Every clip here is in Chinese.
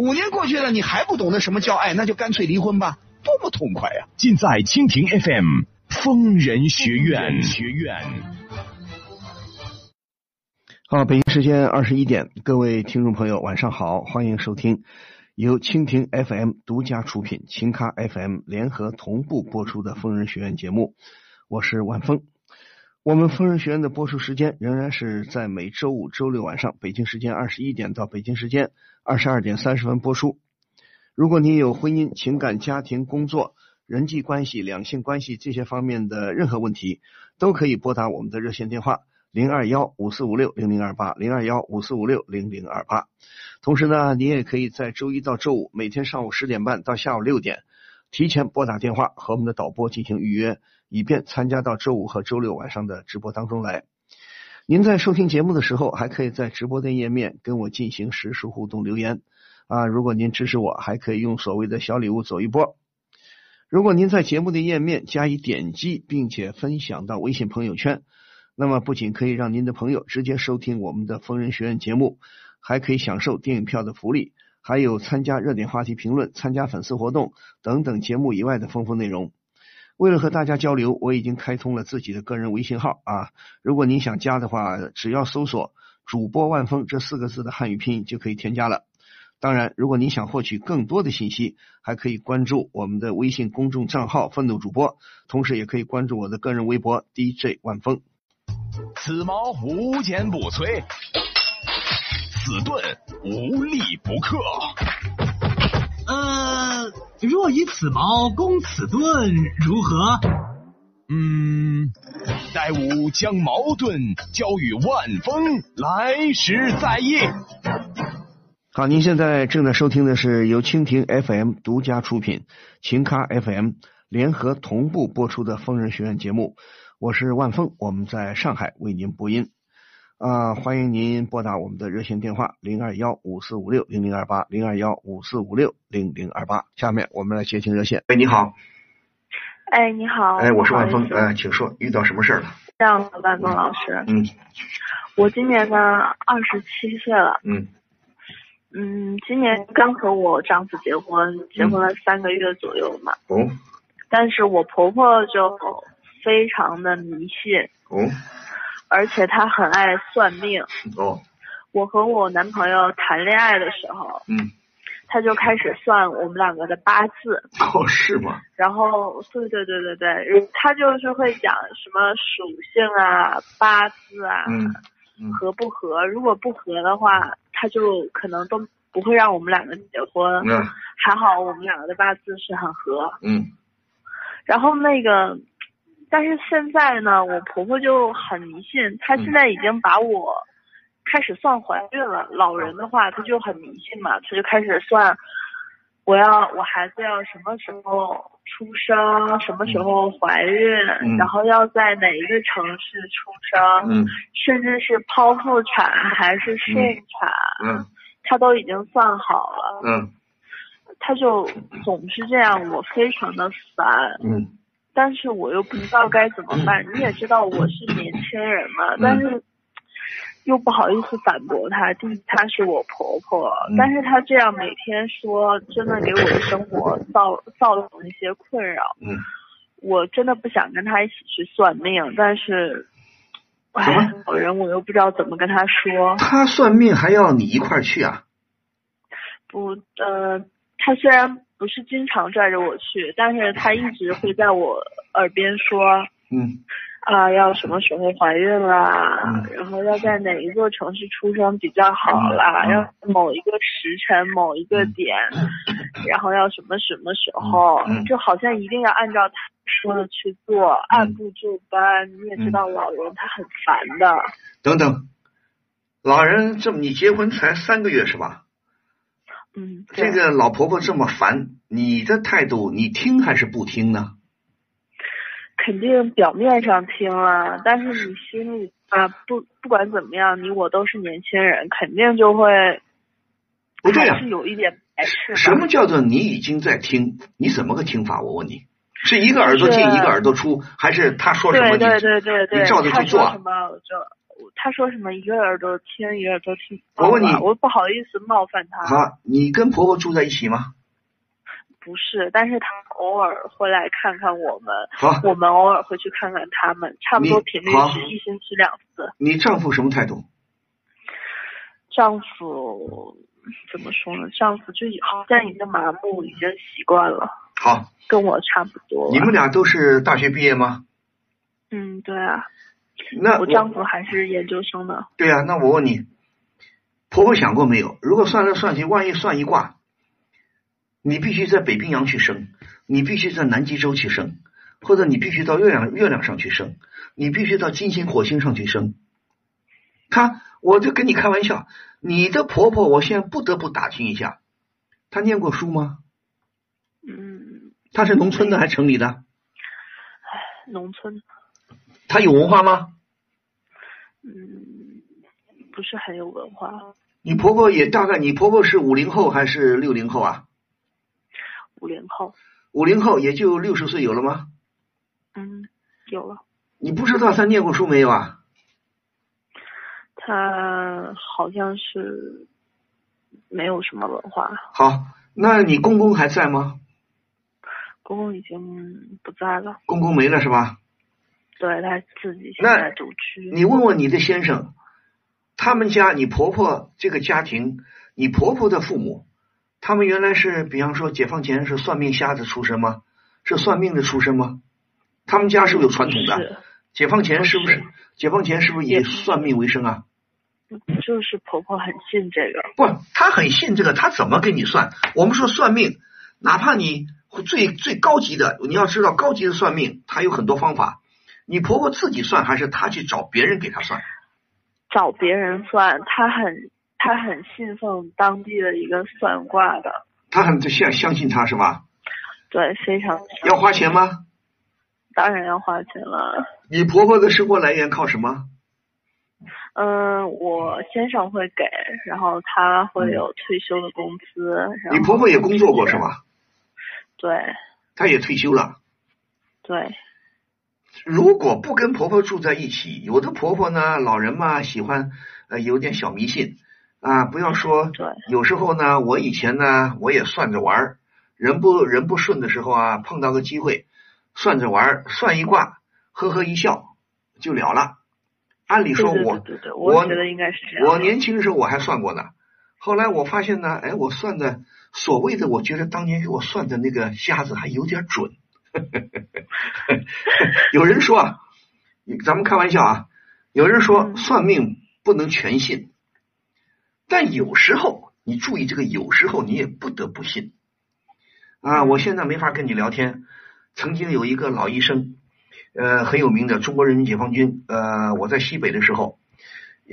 五年过去了，你还不懂得什么叫爱，那就干脆离婚吧，多么痛快呀！尽在蜻蜓 FM 疯人学院。学院。好，北京时间二十一点，各位听众朋友，晚上好，欢迎收听由蜻蜓 FM 独家出品、秦咖 FM 联合同步播出的疯人学院节目，我是万峰。我们疯人学院的播出时间仍然是在每周五、周六晚上，北京时间二十一点到北京时间二十二点三十分播出。如果你有婚姻、情感、家庭、工作、人际关系、两性关系这些方面的任何问题，都可以拨打我们的热线电话零二幺五四五六零零二八零二幺五四五六零零二八。同时呢，你也可以在周一到周五每天上午十点半到下午六点，提前拨打电话和我们的导播进行预约。以便参加到周五和周六晚上的直播当中来。您在收听节目的时候，还可以在直播的页面跟我进行实时互动留言啊。如果您支持我，还可以用所谓的小礼物走一波。如果您在节目的页面加以点击，并且分享到微信朋友圈，那么不仅可以让您的朋友直接收听我们的疯人学院节目，还可以享受电影票的福利，还有参加热点话题评论、参加粉丝活动等等节目以外的丰富内容。为了和大家交流，我已经开通了自己的个人微信号啊！如果您想加的话，只要搜索“主播万峰”这四个字的汉语拼音就可以添加了。当然，如果您想获取更多的信息，还可以关注我们的微信公众账号“愤怒主播”，同时也可以关注我的个人微博 DJ 万峰。此矛无坚不摧，此盾无力不克。呃，若以此矛攻此盾，如何？嗯，待吾将矛盾交与万峰，来时再议。好，您现在正在收听的是由蜻蜓 FM 独家出品、秦咖 FM 联合同步播出的疯人学院节目，我是万峰，我们在上海为您播音。啊，欢迎您拨打我们的热线电话零二幺五四五六零零二八零二幺五四五六零零二八。下面我们来接听热线。喂，你好。哎，你好。哎，我是万峰。哎，请说，遇到什么事儿了？这样的，万峰老师。嗯。我今年呢二十七岁了。嗯。嗯，今年刚和我丈夫结婚，结婚了三个月左右嘛。哦。但是我婆婆就非常的迷信。哦。而且他很爱算命。哦。我和我男朋友谈恋爱的时候，嗯，他就开始算我们两个的八字。哦，是吗？然后，对对对对对，他就是会讲什么属性啊、八字啊，嗯，合不合？如果不合的话，他就可能都不会让我们两个结婚。嗯。还好我们两个的八字是很合。嗯。然后那个。但是现在呢，我婆婆就很迷信，她现在已经把我开始算怀孕了。老人的话，她就很迷信嘛，她就开始算我要我孩子要什么时候出生，什么时候怀孕，然后要在哪一个城市出生，甚至是剖腹产还是顺产，她都已经算好了。嗯，她就总是这样，我非常的烦。嗯。但是我又不知道该怎么办，你也知道我是年轻人嘛，但是又不好意思反驳她。第一，她是我婆婆，但是她这样每天说，真的给我的生活造造成一些困扰。嗯，我真的不想跟她一起去算命，但是，哎，老人我又不知道怎么跟她说。她算命还要你一块去啊？不，呃，她虽然。不是经常拽着我去，但是他一直会在我耳边说，嗯，啊，要什么时候怀孕啦，嗯然后要在哪一座城市出生比较好啦，要某一个时辰、某一个点，然后要什么什么时候，就好像一定要按照他说的去做，按部就班。你也知道老人他很烦的，等等，老人这么你结婚才三个月是吧？嗯，这个老婆婆这么烦，你的态度你听还是不听呢？肯定表面上听了，但是你心里啊，不不管怎么样，你我都是年轻人，肯定就会不对呀、还是有一点排斥吧。什么叫做你已经在听？你怎么个听法？我问你，是一个耳朵进一个耳朵出，还是他说什么你对对对对对，你照着去做什么我就他说什么一个耳朵听一个耳朵听。我问你我不好意思冒犯他。好，你跟婆婆住在一起吗？不是，但是她偶尔会来看看我们，好，我们偶尔会去看看他们，差不多你频率是一星期两次。你丈夫什么态度？丈夫怎么说呢？丈夫就好像已经麻木，已经习惯了，好，跟我差不多。你们俩都是大学毕业吗？嗯，对啊，那我丈夫还是研究生呢。对啊，那我问你，婆婆想过没有？如果算来算去，万一算一卦，你必须在北冰洋去生，你必须在南极洲去生，或者你必须到月亮月亮上去生，你必须到金星火星上去生。他，我就跟你开玩笑，你的婆婆，我现在不得不打听一下，她念过书吗？嗯，她是农村的还是城里的？农村，她有文化吗？嗯，不是很有文化。你婆婆也大概，你婆婆是五零后还是六零后啊？五零后，五零后也就六十岁有了吗？嗯，有了。你不知道她念过书没有啊？他好像是没有什么文化，好，那你公公还在吗？公公已经不在了，公公没了是吧？对他自己现那在独居。你问问你的先生，他们家你婆婆这个家庭，你婆婆的父母，他们原来是比方说解放前是算命瞎子出身吗？是算命的出身吗？他们家是不是有传统的？是解放前是不是？解放前是不是以算命为生啊？就是婆婆很信这个，不，她很信这个，她怎么给你算？我们说算命，哪怕你最最高级的，你要知道高级的算命，它有很多方法。你婆婆自己算，还是她去找别人给她算？找别人算，她很她很信奉当地的一个算卦的，她很相相信他是吧？对，非常要花钱吗？当然要花钱了。你婆婆的生活来源靠什么？嗯，我先生会给，然后他会有退休的工资。然后你婆婆也工作过是吧？对她也退休了。对，如果不跟婆婆住在一起，有的婆婆呢，老人嘛喜欢呃有点小迷信啊，不要说对，有时候呢，我以前呢我也算着玩儿，人不人不顺的时候啊，碰到个机会，算着玩儿，算一卦，呵呵一笑就了了。按理说我对对对，我觉得应该是这样。我年轻的时候我还算过呢，后来我发现呢，哎，我算的所谓的，我觉得当年给我算的那个瞎子还有点准。有人说啊，咱们开玩笑啊，有人说嗯算命不能全信，但有时候你注意这个，有时候你也不得不信啊。我现在没法跟你聊天。曾经有一个老医生，呃，很有名的中国人民解放军，呃，我在西北的时候，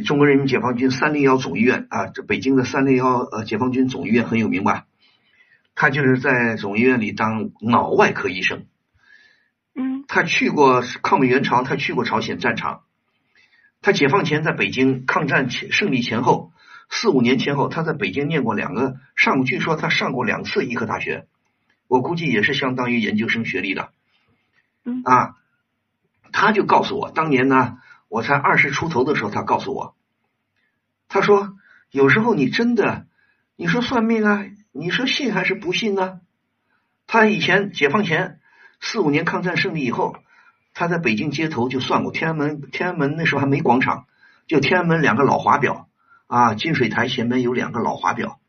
中国人民解放军三零幺总医院啊，这北京的三零幺呃解放军总医院很有名吧？他就是在总医院里当脑外科医生。嗯他去过抗美援朝，他去过朝鲜战场。他解放前在北京抗战前胜利前后四五年前后，他在北京念过两个上，据说他上过两次医科大学，我估计也是相当于研究生学历的。嗯啊，他就告诉我，当年呢，我才二十出头的时候，他告诉我，他说有时候你真的，你说算命啊，你说信还是不信呢？他以前解放前四五年抗战胜利以后，他在北京街头就算过天安门，天安门那时候还没广场，就天安门两个老华表啊，金水台前面有两个老华表。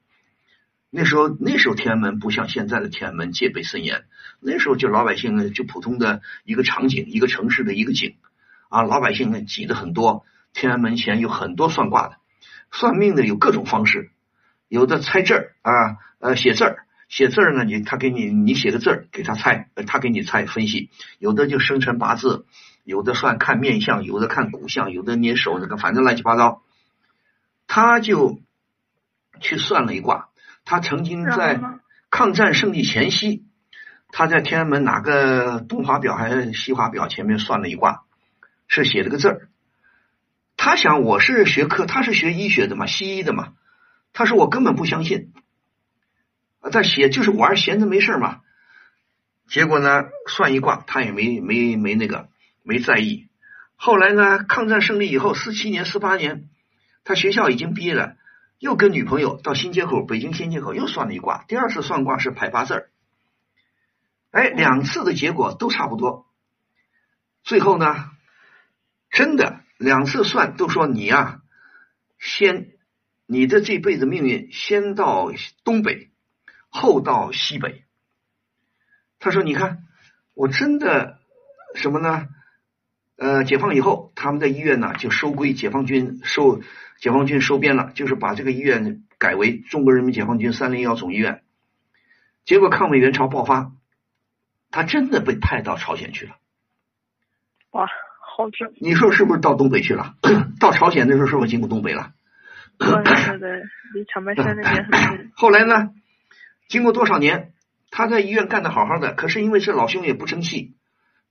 那时候那时候天安门不像现在的天安门戒备森严，那时候就老百姓呢就普通的一个场景，一个城市的一个景啊，老百姓呢挤得很多，天安门前有很多算卦的，算命的有各种方式，有的猜字儿啊，呃写字儿，写字儿呢你他给你你写个字儿给他猜，呃他给你猜分析，有的就生辰八字，有的算看面相，有的看骨相，有的捏手那个，反正乱七八糟，他就去算了一卦，他曾经在抗战胜利前夕，他在天安门哪个东华表还是西华表前面算了一卦，是写了个字儿。他想我是学科，他是学医学的嘛，西医的嘛。他说我根本不相信，啊，在写就是玩闲着没事儿嘛。结果呢，算一卦，他也没没没那个没在意。后来呢，抗战胜利以后，四七年、四八年，他学校已经毕业了，又跟女朋友到新街口，北京新街口又算了一卦。第二次算卦是排八字儿，哎，两次的结果都差不多。最后呢，真的两次算都说你呀、先你的这辈子命运先到东北，后到西北。他说：“你看，我真的什么呢？呃，解放以后，他们的医院呢就收归解放军收，解放军收编了，就是把这个医院改为中国人民解放军三零幺总医院。结果抗美援朝爆发，他真的被派到朝鲜去了。哇，好准！你说是不是到东北去了？到朝鲜的时候是不是经过东北了？对对对，离长白山那边很近。后来呢，经过多少年，他在医院干的好好的，可是因为这老兄也不争气，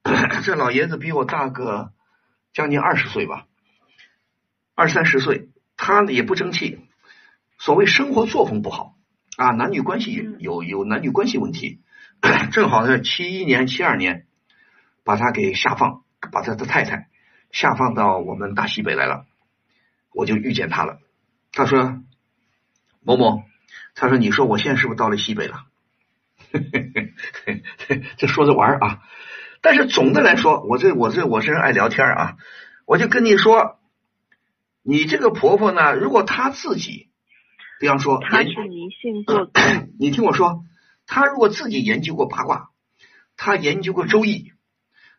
这老爷子比我大个将近二十岁吧，二三十岁，他呢也不争气，所谓生活作风不好啊，男女关系有有男女关系问题，正好呢七一年七二年把他给下放，把他的太太下放到我们大西北来了，我就遇见他了。他说：“某某，他说你说我现在是不是到了西北了？这说着玩儿啊，但是总的来说，我这我这我这人爱聊天啊，我就跟你说，你这个婆婆呢，如果她自己，比方说她是迷信做主，你听我说，她如果自己研究过八卦，她研究过周易，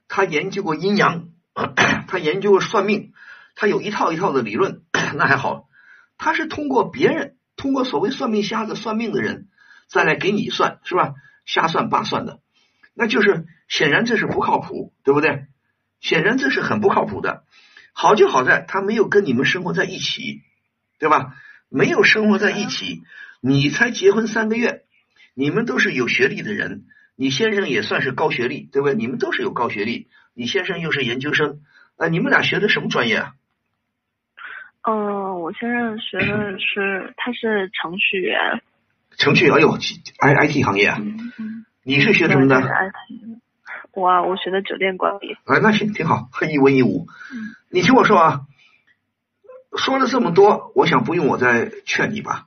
她研究过阴阳，她研究过算命，她有一套一套的理论，那还好。她是通过别人，通过所谓算命瞎子算命的人，再来给你算，是吧？瞎算八算的，那就是显然这是不靠谱，对不对？显然这是很不靠谱的。好就好在他没有跟你们生活在一起，对吧？没有生活在一起，你才结婚三个月，你们都是有学历的人，你先生也算是高学历，对不对？你们都是有高学历，你先生又是研究生，啊，你们俩学的什么专业啊？嗯，我现在学的是，他是程序员。程序，哎呦，I I T 行业啊，嗯嗯。你是学什么的？我啊，我学的酒店管理。哎，那行挺好，一文一武。嗯你听我说啊，说了这么多，我想不用我再劝你吧。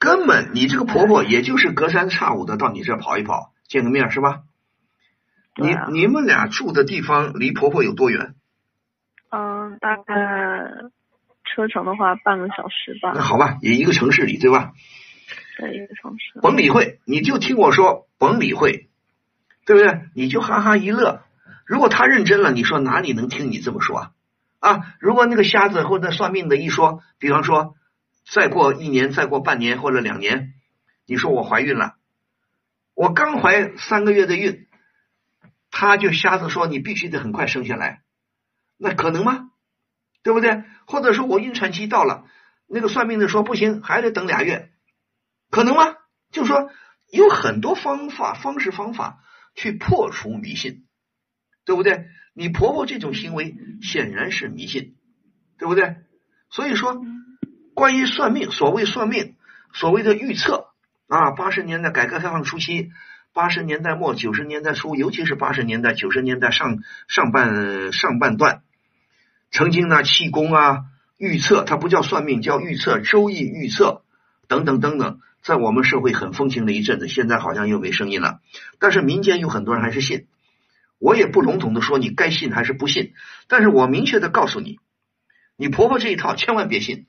根本你这个婆婆也就是隔三差五的到你这儿跑一跑，见个面是吧？你啊你们俩住的地方离婆婆有多远？嗯，大概车程的话半个小时吧那，好吧，也一个城市里对吧？对一个城市。甭理会，你就听我说，甭理会，对不对？你就哈哈一乐。如果他认真了，你说哪里能听你这么说啊？啊，如果那个瞎子或者算命的一说，比方说再过一年、再过半年或者两年，你说我怀孕了，我刚怀三个月的孕，他就瞎子说你必须得很快生下来，那可能吗？对不对？或者说我孕产期到了，那个算命的说不行，还得等俩月，可能吗？就是说有很多方法、方式、方法去破除迷信，对不对？你婆婆这种行为显然是迷信，对不对？所以说，关于算命，所谓算命，所谓的预测啊，八十年代改革开放初期，八十年代末九十年代初，尤其是八十年代九十年代上上半上半段，曾经呢气功啊预测，它不叫算命，叫预测，周易预测等等等等，在我们社会很风行了一阵子，现在好像又没声音了。但是民间有很多人还是信，我也不笼统的说你该信还是不信，但是我明确的告诉你，你婆婆这一套千万别信，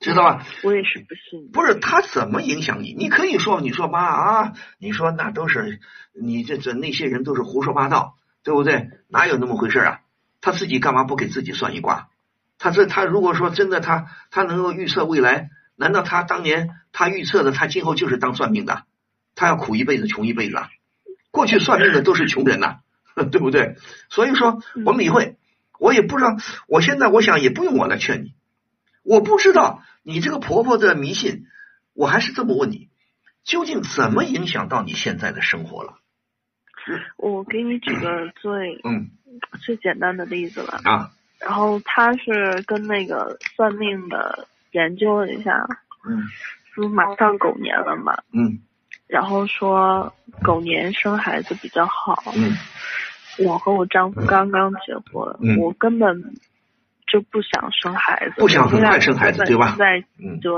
知道吧？我也是不信。不是他怎么影响你？你可以说，你说妈啊，你说那都是你这这那些人都是胡说八道，对不对？哪有那么回事啊？他自己干嘛不给自己算一卦？他这他如果说真的他他能够预测未来，难道他当年他预测的他今后就是当算命的？他要苦一辈子穷一辈子啊？过去算命的都是穷人呐、对不对？所以说我们理会，我也不知道，我现在我想也不用我来劝你，我不知道你这个婆婆的迷信，我还是这么问你，究竟怎么影响到你现在的生活了？我给你举个最嗯最简单的例子了。啊。然后他是跟那个算命的研究了一下，嗯。不是马上狗年了嘛，嗯。然后说狗年生孩子比较好。嗯。我和我丈夫刚刚结婚，嗯。我根本就不想生孩子，不想很快生孩子对吧？在嗯，对，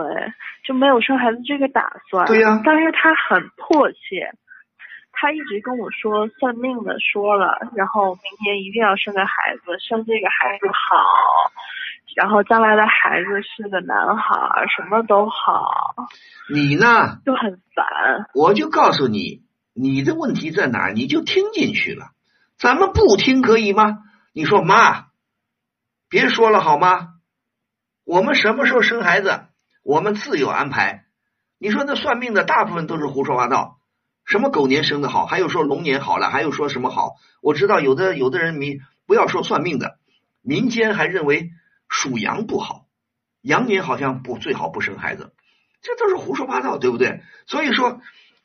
就没有生孩子这个打算。对呀。但是他很迫切，他一直跟我说算命的说了，然后明年一定要生个孩子，生这个孩子好，然后将来的孩子是个男孩儿，什么都好，你呢？就很烦。我就告诉你，你的问题在哪儿，你就听进去了。咱们不听可以吗？你说妈，别说了好吗？我们什么时候生孩子，我们自有安排。你说那算命的大部分都是胡说八道，什么狗年生的好，还有说龙年好了，还有说什么好？我知道有的有的人民不要说算命的，民间还认为属羊不好，羊年好像不最好不生孩子，这都是胡说八道，对不对？所以说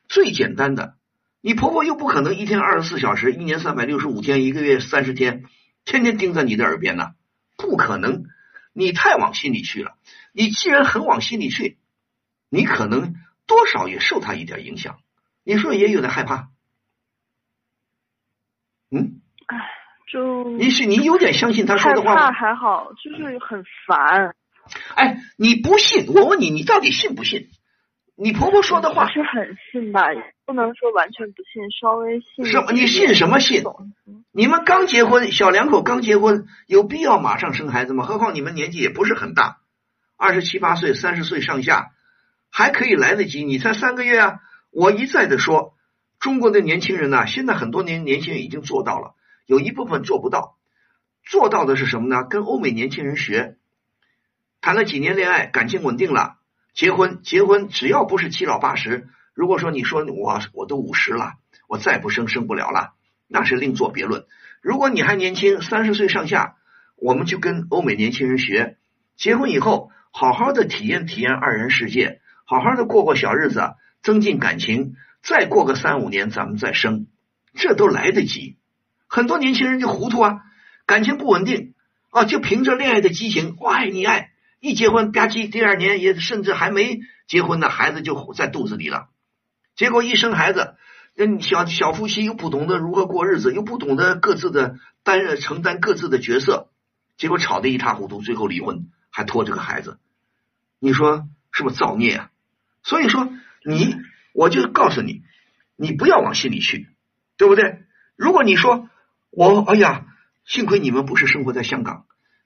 最简单的，你婆婆又不可能一天二十四小时，一年三百六十五天，一个月三十天，天天盯在你的耳边呢，不可能。你太往心里去了。你既然很往心里去，你可能多少也受她一点影响。你说也有点害怕，嗯，就你是你有点相信他说的话吗？还好，就是很烦。哎，你不信，我问你，你到底信不信？你婆婆说的话，是很信吧，不能说完全不信，稍微信什么？你信什么信？你们刚结婚，小两口刚结婚，有必要马上生孩子吗？何况你们年纪也不是很大，二十七八岁、三十岁上下，还可以来得及。你才三个月啊！我一再的说，中国的年轻人呐、现在很多年年轻人已经做到了，有一部分做不到。做到的是什么呢？跟欧美年轻人学，谈了几年恋爱，感情稳定了，结婚，结婚只要不是七老八十，如果说你说我我都五十了，我再不生生不了了。那是另作别论。如果你还年轻，三十岁上下，我们就跟欧美年轻人学，结婚以后好好的体验体验二人世界，好好的过过小日子，增进感情，再过个三五年咱们再生，这都来得及。很多年轻人就糊涂啊，感情不稳定啊，就凭着恋爱的激情，我爱你爱，一结婚吧唧，第二年也甚至还没结婚呢，孩子就在肚子里了，结果一生孩子。那小小夫妻又不懂得如何过日子，又不懂得各自的担任承担各自的角色，结果吵得一塌糊涂，最后离婚，还拖着个孩子，你说是不是造孽啊？所以说你，我就告诉你，你不要往心里去，对不对？如果你说我，哎呀，幸亏你们不是生活在香港、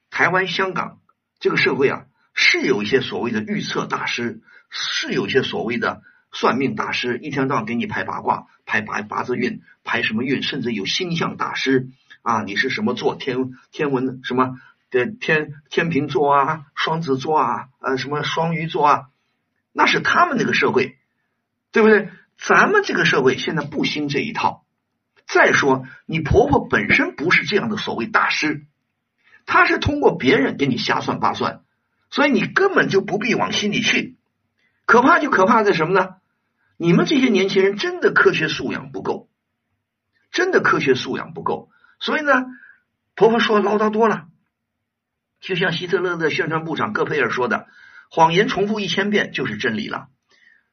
台湾、香港这个社会啊，是有一些所谓的预测大师，是有一些所谓的。算命大师一天到晚给你排八卦、排八八字运、排什么运，甚至有星象大师啊，你是什么座？天天文什么的天天平座啊、双子座啊、呃什么双鱼座啊，那是他们那个社会，对不对？咱们这个社会现在不兴这一套。再说，你婆婆本身不是这样的所谓大师，她是通过别人给你瞎算八算，所以你根本就不必往心里去。可怕就可怕在什么呢？你们这些年轻人真的科学素养不够，真的科学素养不够，所以呢，婆婆说唠叨多了，就像希特勒的宣传部长戈培尔说的：“谎言重复一千遍就是真理了。”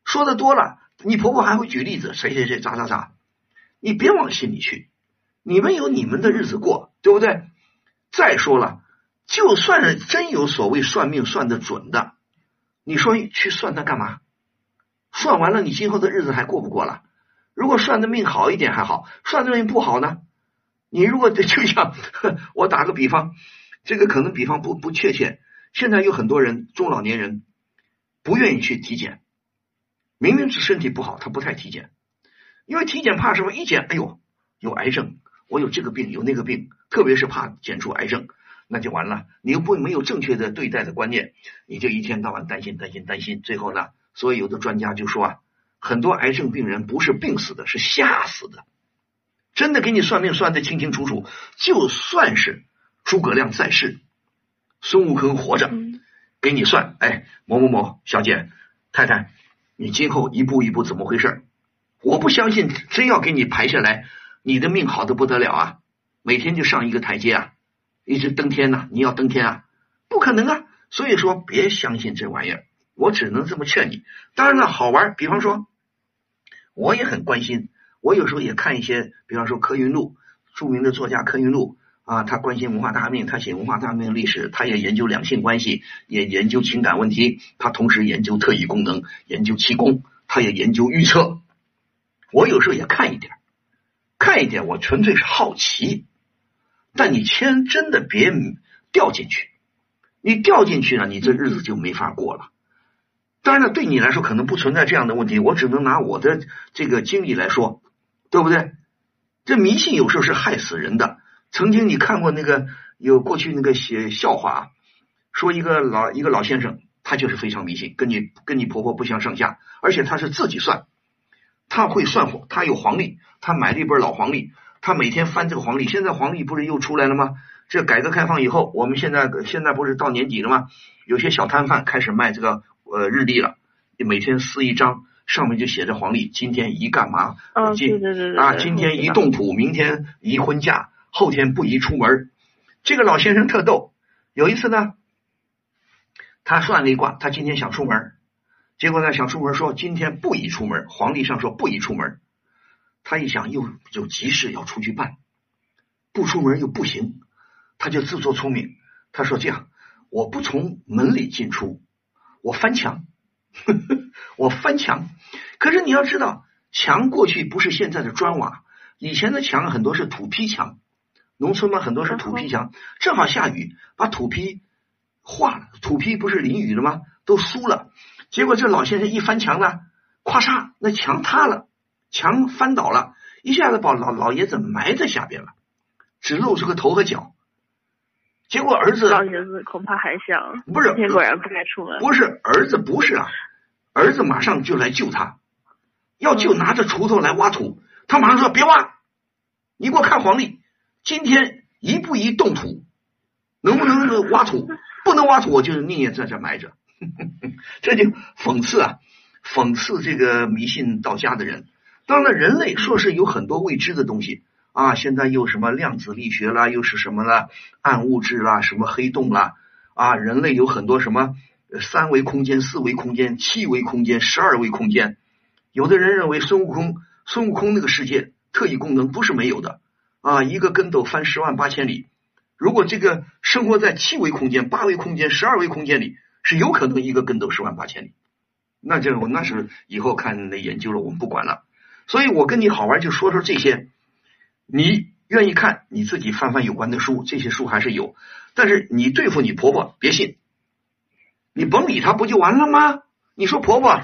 说的多了，你婆婆还会举例子，谁谁谁咋咋咋，你别往心里去，你们有你们的日子过，对不对？再说了，就算是真有所谓算命算的准的，你说去算它干嘛？算完了，你今后的日子还过不过了？如果算的命好一点还好，算的命不好呢？你如果 就像我打个比方，这个可能比方不不确切。现在有很多人中老年人不愿意去体检，明明是身体不好，他不太体检，因为体检怕什么？一检，哎呦，有癌症，我有这个病，有那个病，特别是怕检出癌症，那就完了。你又不没有正确的对待的观念，你就一天到晚担心担心担心，最后呢，所以有的专家就说啊，很多癌症病人不是病死的，是吓死的。真的给你算命算的清清楚楚，就算是诸葛亮在世，孙悟空活着，嗯给你算，哎，某某某小姐太太，你今后一步一步怎么回事？我不相信，真要给你排下来，你的命好的不得了啊！每天就上一个台阶啊，一直登天呐、你要登天啊，不可能啊！所以说，别相信这玩意儿，我只能这么劝你。当然了，好玩，比方说，我也很关心，我有时候也看一些，比方说柯云路，著名的作家柯云路啊，他关心文化大革命，他写文化大革命历史，他也研究两性关系，也研究情感问题，他同时研究特异功能，研究气功，他也研究预测。我有时候也看一点，看一点，我纯粹是好奇。但你千真的别掉进去，你掉进去了，你这日子就没法过了。当然了，对你来说可能不存在这样的问题，我只能拿我的这个经历来说，对不对？这迷信有时候是害死人的。曾经你看过那个有过去那个写笑话啊，说一个老一个老先生，他就是非常迷信，跟你跟你婆婆不相上下，而且他是自己算，他会算火，他有黄历，他买了一本老黄历，他每天翻这个黄历。现在黄历不是又出来了吗？这改革开放以后，我们现在现在不是到年底了吗？有些小摊贩开始卖这个呃日历了，每天撕一张，上面就写着黄历，今天宜干嘛？啊，今对对对对啊，今天宜我知道动土，明天宜婚嫁，后天不宜出门。这个老先生特逗，有一次呢，他算了一卦，他今天想出门，结果呢想出门说今天不宜出门，皇帝上说不宜出门。他一想又有急事要出去办，不出门又不行，他就自作聪明，他说这样，我不从门里进出，我翻墙，呵 呵我翻墙。可是你要知道，墙过去不是现在的砖瓦，以前的墙很多是土坯墙，农村嘛很多是土坯墙，正好下雨把土坯化了，土坯不是淋雨了吗？都酥了，结果这老先生一翻墙呢，咵嚓，那墙塌了，墙翻倒了，一下子把老老爷子埋在下边了，只露出个头和脚。结果儿子老爷子恐怕还想，不是天果然不该出门。不是儿子，不是啊，儿子马上就来救他，要救拿着锄头来挖土，他马上说别挖，你给我看黄历，今天宜不宜动土，能不能挖土？不能挖土，我就宁愿在这埋着。这就讽刺啊，讽刺这个迷信道家的人。当然，人类说是有很多未知的东西啊，现在又什么量子力学啦，又是什么啦，暗物质啦，什么黑洞啦，啊，人类有很多什么三维空间、四维空间、七维空间、十二维空间。有的人认为孙悟空，孙悟空那个世界特异功能不是没有的啊，一个跟斗翻十万八千里。如果这个生活在七维空间、八维空间、十二维空间里，是有可能一个跟斗十万八千里。那这我那是以后看那研究了，我们不管了。所以我跟你好玩就说说这些，你愿意看你自己翻翻有关的书，这些书还是有。但是你对付你婆婆别信，你甭理她不就完了吗？你说婆婆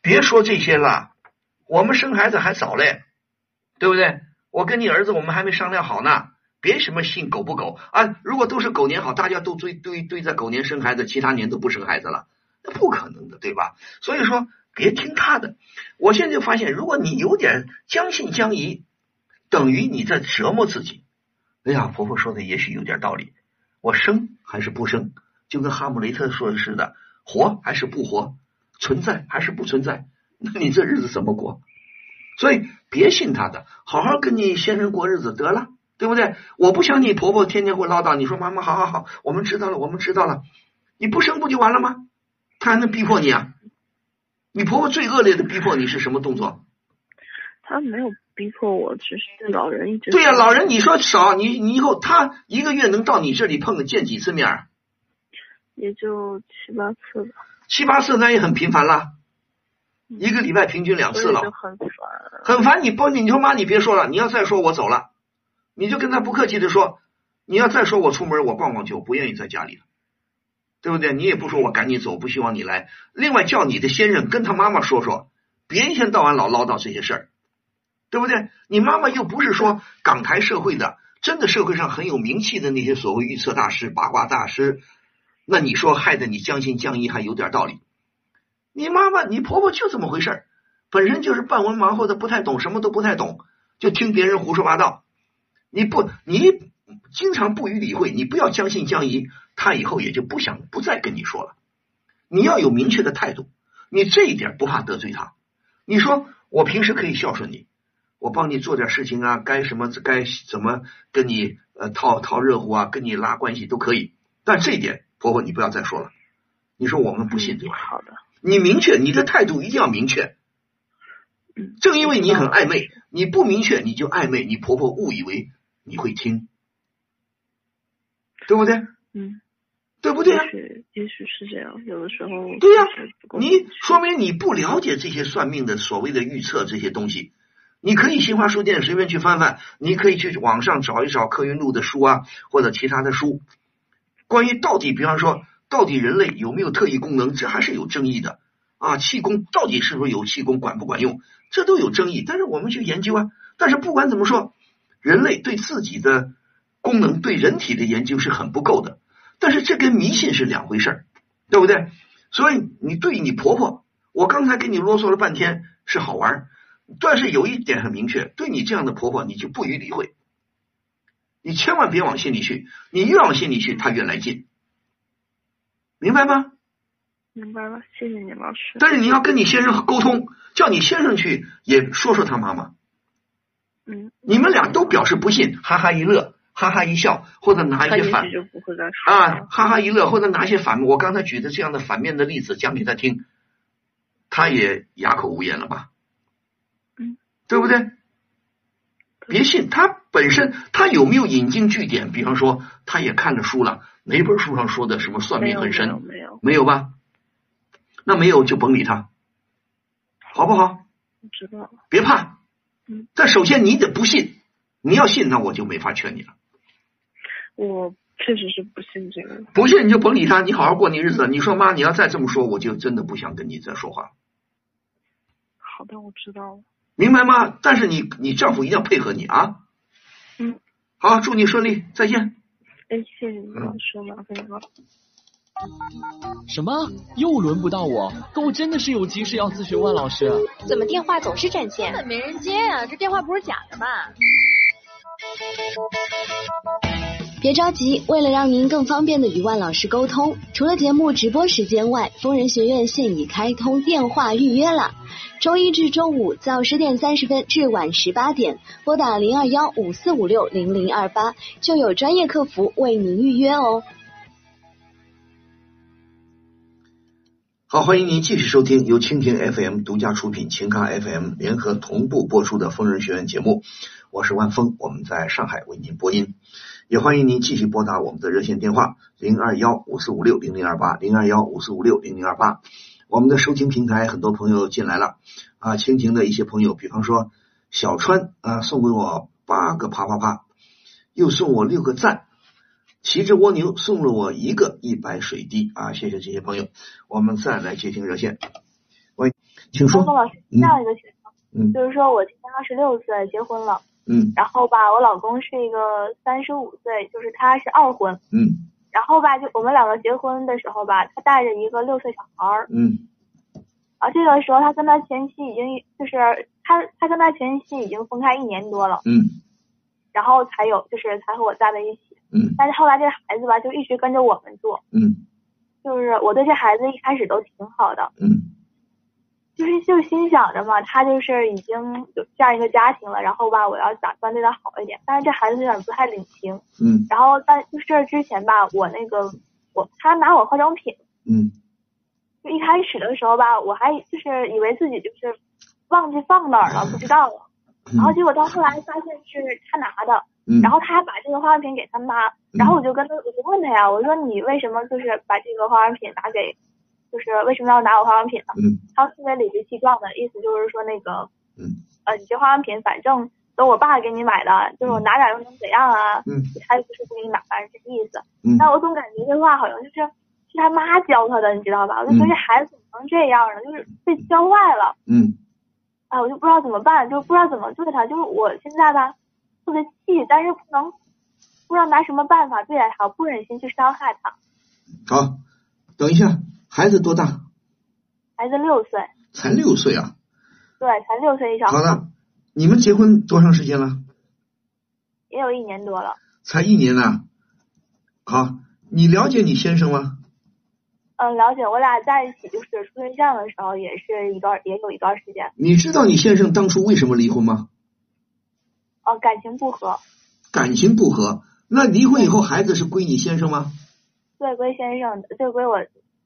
别说这些了，我们生孩子还早嘞，对不对？我跟你儿子我们还没商量好呢，别什么信狗不狗啊！如果都是狗年好，大家都堆堆堆在狗年生孩子，其他年都不生孩子了，那不可能的，对吧？所以说别听他的。我现在就发现，如果你有点将信将疑，等于你在折磨自己。哎呀，婆婆说的也许有点道理，我生还是不生，就跟哈姆雷特说的似的，活还是不活，存在还是不存在，那你这日子怎么过？所以别信他的，好好跟你先生过日子得了，对不对？我不想你婆婆天天给我唠叨，你说妈妈好好好，我们知道了，我们知道了，你不生不就完了吗？他还能逼迫你啊？你婆婆最恶劣的逼迫你是什么动作？他没有逼迫我，只是老人一直对呀、老人你说少，你你以后他一个月能到你这里碰见几次面儿？也就七八次吧，七八次那也很频繁了，一个礼拜平均两次了很烦。很烦。你不，你说妈，你别说了，你要再说我走了，你就跟他不客气的说，你要再说我出门我逛逛去，我不愿意在家里了，对不对？你也不说我赶紧走，不希望你来。另外叫你的先生跟他妈妈说说，别一天到晚老唠叨这些事儿，对不对？你妈妈又不是说港台社会的，真的社会上很有名气的那些所谓预测大师、八卦大师，那你说害得你将信将疑还有点道理。你妈妈、你婆婆就这么回事儿，本身就是半文盲或者不太懂，什么都不太懂，就听别人胡说八道。你不，你经常不予理会，你不要将信将疑，他以后也就不想不再跟你说了。你要有明确的态度，你这一点不怕得罪他。你说我平时可以孝顺你，我帮你做点事情啊，该什么该怎么跟你呃套套热乎啊，跟你拉关系都可以。但这一点，婆婆你不要再说了。你说我们不信对吧？好的，你明确你的态度一定要明确。嗯，正因为你很暧昧，你不明确你就暧昧，你婆婆误以为你会听，对不对？嗯，对不对啊？也许也许是这样，有的时候对呀你说明你不了解这些算命的所谓的预测这些东西。你可以新华书店随便去翻翻，你可以去网上找一找柯云路的书啊，或者其他的书，关于到底，比方说，到底人类有没有特异功能，这还是有争议的啊。气功到底是不是有气功，管不管用，这都有争议。但是我们去研究啊。但是不管怎么说，人类对自己的功能、对人体的研究是很不够的。但是这跟迷信是两回事儿，对不对？所以你对你婆婆，我刚才跟你啰嗦了半天是好玩儿，但是有一点很明确，对你这样的婆婆，你就不予理会，你千万别往心里去，你越往心里去，她越来劲，明白吗？明白了，谢谢你老师。但是你要跟你先生沟通，叫你先生去也说说他妈妈，嗯，你们俩都表示不信，哈哈一乐，哈哈一笑，或者拿一些反啊，哈哈一乐，或者拿一些反，我刚才举的这样的反面的例子讲给他听，他也哑口无言了吧？嗯，对不对？别信他本身，他有没有引经据典？比方说，他也看了书了，哪本书上说的什么算命很深？没有，没有吧？那没有就甭理他，好不好？我知道了。别怕嗯。但首先你得不信，你要信，那我就没法劝你了。我确实是不信这个。不信你就甭理他，你好好过你日子。你说妈，你要再这么说，我就真的不想跟你再说话，好的，我知道了。明白吗？但是你你丈夫一定要配合你啊。嗯。好，祝你顺利，再见。哎，谢谢你嗯老师，麻烦你了。什么？又轮不到我？可我真的是有急事要咨询万老师。怎么电话总是占线？根本没人接呀、这电话不是假的吧？别着急，为了让您更方便的与万老师沟通，除了节目直播时间外，疯人学院现已开通电话预约了。周一至周五早十点三十分至晚十八点，拨打零二幺五四五六零零二八，就有专业客服为您预约哦。好，欢迎您继续收听由蜻蜓 FM 独家出品、秦咖 FM 联合同步播出的疯人学院节目。我是万峰，我们在上海为您播音。也欢迎您继续拨打我们的热线电话零二幺五四五六零零二八零二幺五四五六零零二八。我们的收听平台很多朋友进来了啊，蜻蜓的一些朋友，比方说小川啊，送给我八个啪啪啪，又送我六个赞。骑着蜗牛送了我一个一百水滴啊！谢谢这些朋友，我们再来接听热线。喂，请说汪。峰老师，嗯这样一个情况，嗯就是说我今年二十六岁，结婚了，嗯。然后吧，我老公是一个三十五岁，就是他是二婚，嗯。然后吧，就我们两个结婚的时候吧，他带着一个六岁小孩儿，嗯。啊，这个时候他跟他前妻已经就是他他跟他前妻已经分开一年多了，嗯。然后才有就是才和我在在一起，嗯。但是后来这孩子吧就一直跟着我们住，嗯。就是我对这孩子一开始都挺好的，嗯就是就心想着嘛，他就是已经有这样一个家庭了，然后吧，我要打算对他好一点。但是这孩子有点不太领情，嗯然后但就是这之前吧，我那个我他拿我化妆品，嗯就一开始的时候吧，我还就是以为自己就是忘记放哪儿了，不知道了。然后结果到后来发现是他拿的，嗯，然后他还把这个化妆品给他妈，然后我就跟他我就问他呀，我说你为什么就是把这个化妆品拿给，就是为什么要拿我化妆品呢？嗯他特别理直气壮的意思就是说那个，嗯呃，你这化妆品反正都我爸给你买的，就是我拿点又能怎样啊？嗯他又不是不给你买，反正这个意思。嗯但我总感觉这话好像就是是他妈教他的，你知道吧？我就觉得这孩子怎么能这样呢？就是被教坏了。嗯哎，我就不知道怎么办，就不知道怎么对他。就是我现在吧，特别气，但是不能不知道拿什么办法对待他，不忍心去伤害他。好，等一下，孩子多大？孩子六岁，才六岁啊。对，才六岁一小孩。好的，你们结婚多长时间了？也有一年多了。才一年呢。好，你了解你先生吗？嗯，了解。我俩在一起就是处对象的时候，也是一段，也有一段时间。你知道你先生当初为什么离婚吗？哦，感情不和。感情不和，那离婚以后孩子是归你先生吗？对，归先生的，对，归我，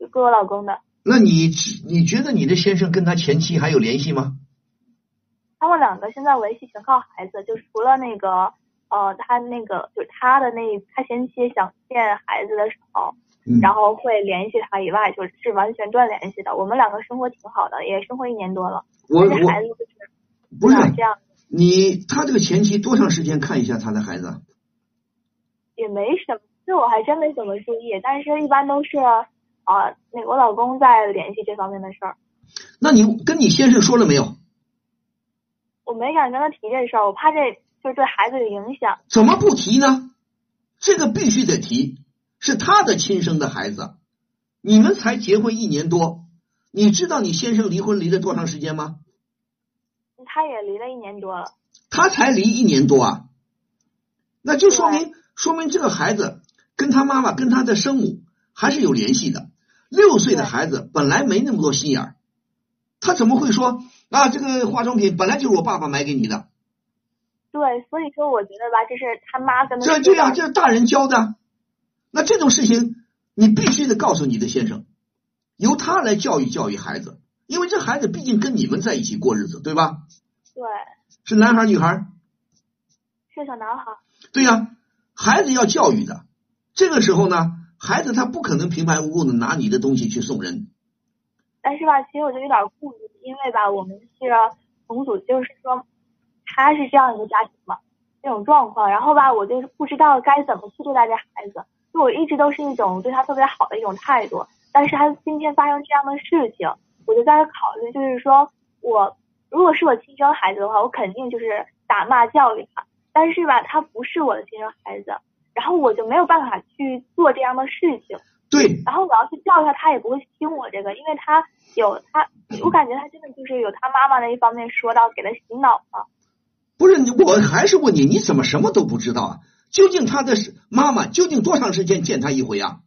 归我老公的。那你你觉得你的先生跟他前妻还有联系吗？他们两个现在维系全靠孩子，就除了那个呃，他那个就是他的那他前妻想见孩子的时候，然后会联系他以外，就是完全断联系的。我们两个生活挺好的，也生活一年多了。我我孩子就是不是这样。你他这个前妻多长时间看一下他的孩子？也没什么，这我还真没怎么注意，但是一般都是。啊，那个我老公在联系这方面的事儿。那你跟你先生说了没有？我没敢跟他提这事儿，我怕这就对孩子有影响。怎么不提呢？这个必须得提，是他的亲生的孩子，你们才结婚一年多，你知道你先生离婚离了多长时间吗？他也离了一年多了。他才离一年多啊？那就说明说明这个孩子跟他妈妈跟他的生母还是有联系的。六岁的孩子本来没那么多心眼儿，他怎么会说啊？这个化妆品本来就是我爸爸买给你的。对，所以说我觉得吧，这是他妈跟这这样，这是大人教的。那这种事情你必须得告诉你的先生，由他来教育教育孩子，因为这孩子毕竟跟你们在一起过日子，对吧？对。是男孩女孩？是小男孩。对呀，孩子要教育的。这个时候呢？孩子他不可能平白无故的拿你的东西去送人，但是吧，其实我就有点顾虑，因为吧，我们是重组，就是说他是这样一个家庭嘛，这种状况，然后吧，我就是不知道该怎么去对待这孩子，就我一直都是一种对他特别好的一种态度，但是他今天发生这样的事情，我就在考虑，就是说我如果是我亲生孩子的话，我肯定就是打骂教育他，但是吧，他不是我的亲生孩子。然后我就没有办法去做这样的事情。对。然后我要去教育他，他也不会听我这个，因为他有他，我感觉他真的就是有他妈妈那一方面说到给他洗脑了。不是你，我还是问你，你怎么什么都不知道啊？究竟他的妈妈究竟多长时间见他一回啊？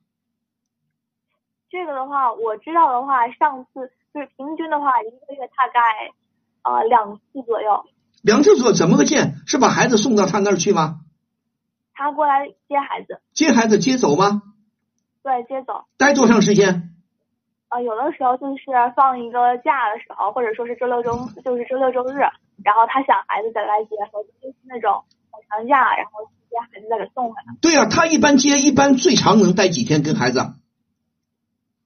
这个的话，我知道的话，上次就是平均的话，一个月大概呃两次左右。两次左右怎么个见？是把孩子送到他那儿去吗？他过来接孩子，接孩子接走吗？对，接走。待多长时间？啊，有的时候就是放一个假的时候，或者说是周六周，就是周六周日，然后他想孩子再来接，或者就是那种长假，然后接孩子再给送回来。对呀，他一般接一般最长能待几天跟孩子？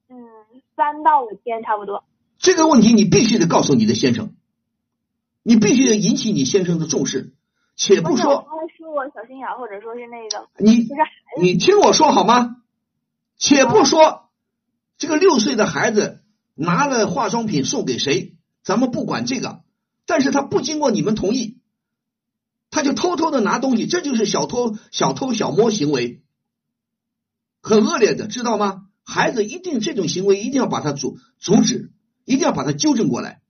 嗯，三到五天差不多。这个问题你必须得告诉你的先生，你必须得引起你先生的重视。且不说，他说我小心眼，或者说是那个，你你听我说好吗？且不说这个六岁的孩子拿了化妆品送给谁，咱们不管这个，但是他不经过你们同意，他就偷偷的拿东西，这就是小偷小偷小摸行为，很恶劣的，知道吗？孩子一定这种行为一定要把他阻阻止，一定要把他纠正过来。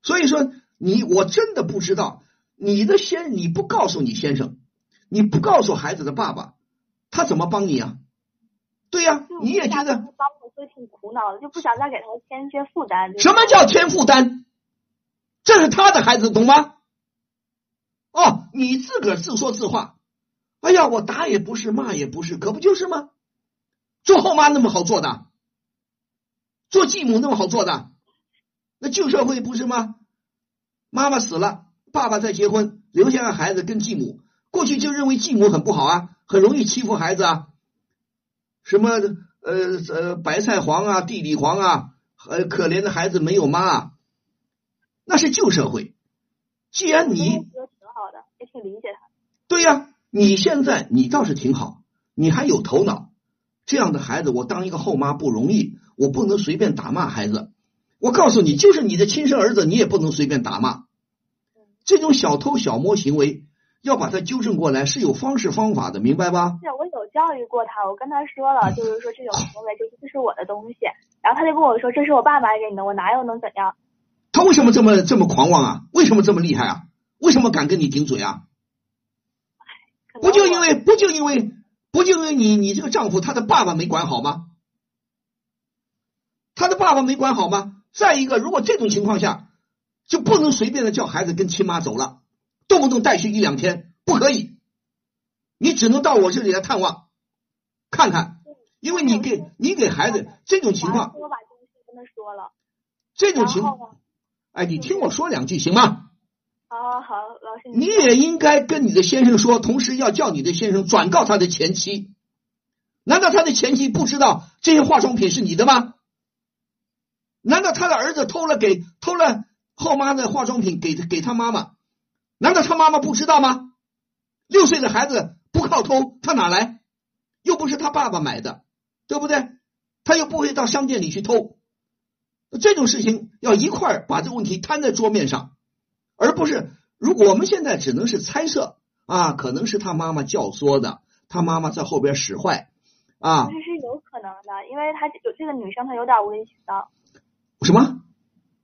所以说，你我真的不知道。你的先，你不告诉你先生，你不告诉孩子的爸爸，他怎么帮你啊？对呀，你也觉得帮我，所以挺苦恼的，就不想再给他添一些负担。什么叫添负担？这是他的孩子，懂吗？哦，你自个儿自说自话。哎呀，我打也不是，骂也不是，可不就是吗？做后妈那么好做的，做继母那么好做的，那旧社会不是吗？妈妈死了。爸爸再结婚，留下个孩子跟继母。过去就认为继母很不好啊，很容易欺负孩子啊。什么呃呃白菜黄啊，地里黄啊，呃可怜的孩子没有妈，那是旧社会。既然你挺好的，也挺理解他。对呀，你现在你倒是挺好，你还有头脑。这样的孩子，我当一个后妈不容易，我不能随便打骂孩子。我告诉你，就是你的亲生儿子，你也不能随便打骂。这种小偷小摸行为，要把它纠正过来是有方式方法的，明白吧？是我有教育过他，我跟他说了，就是说这种行为就是这是我的东西，然后他就跟我说这是我爸买给你的，我哪有能怎样？他为什么这么这么狂妄啊？为什么这么厉害啊？为什么敢跟你顶嘴啊？不就因为不就因为不就因为你你这个丈夫他的爸爸没管好吗？他的爸爸没管好吗？再一个，如果这种情况下，就不能随便的叫孩子跟亲妈走了，动不动带去一两天，不可以。你只能到我这里来探望，看看，因为你给你给孩子这种情况，我把东西跟他说了，这种情况，哎，你听我说两句行吗？好好好，老师，你也应该跟你的先生说，同时要叫你的先生转告他的前妻。难道他的前妻不知道这些化妆品是你的吗？难道他的儿子偷了给偷了后妈的化妆品给给他妈妈？难道他妈妈不知道吗？六岁的孩子不靠偷，他哪来？又不是他爸爸买的，对不对？他又不会到商店里去偷。这种事情要一块儿把这个问题摊在桌面上，而不是如果我们现在只能是猜测啊，可能是他妈妈教唆的，他妈妈在后边使坏啊。这是有可能的，因为他有这个女生，她有点无理取闹。什么？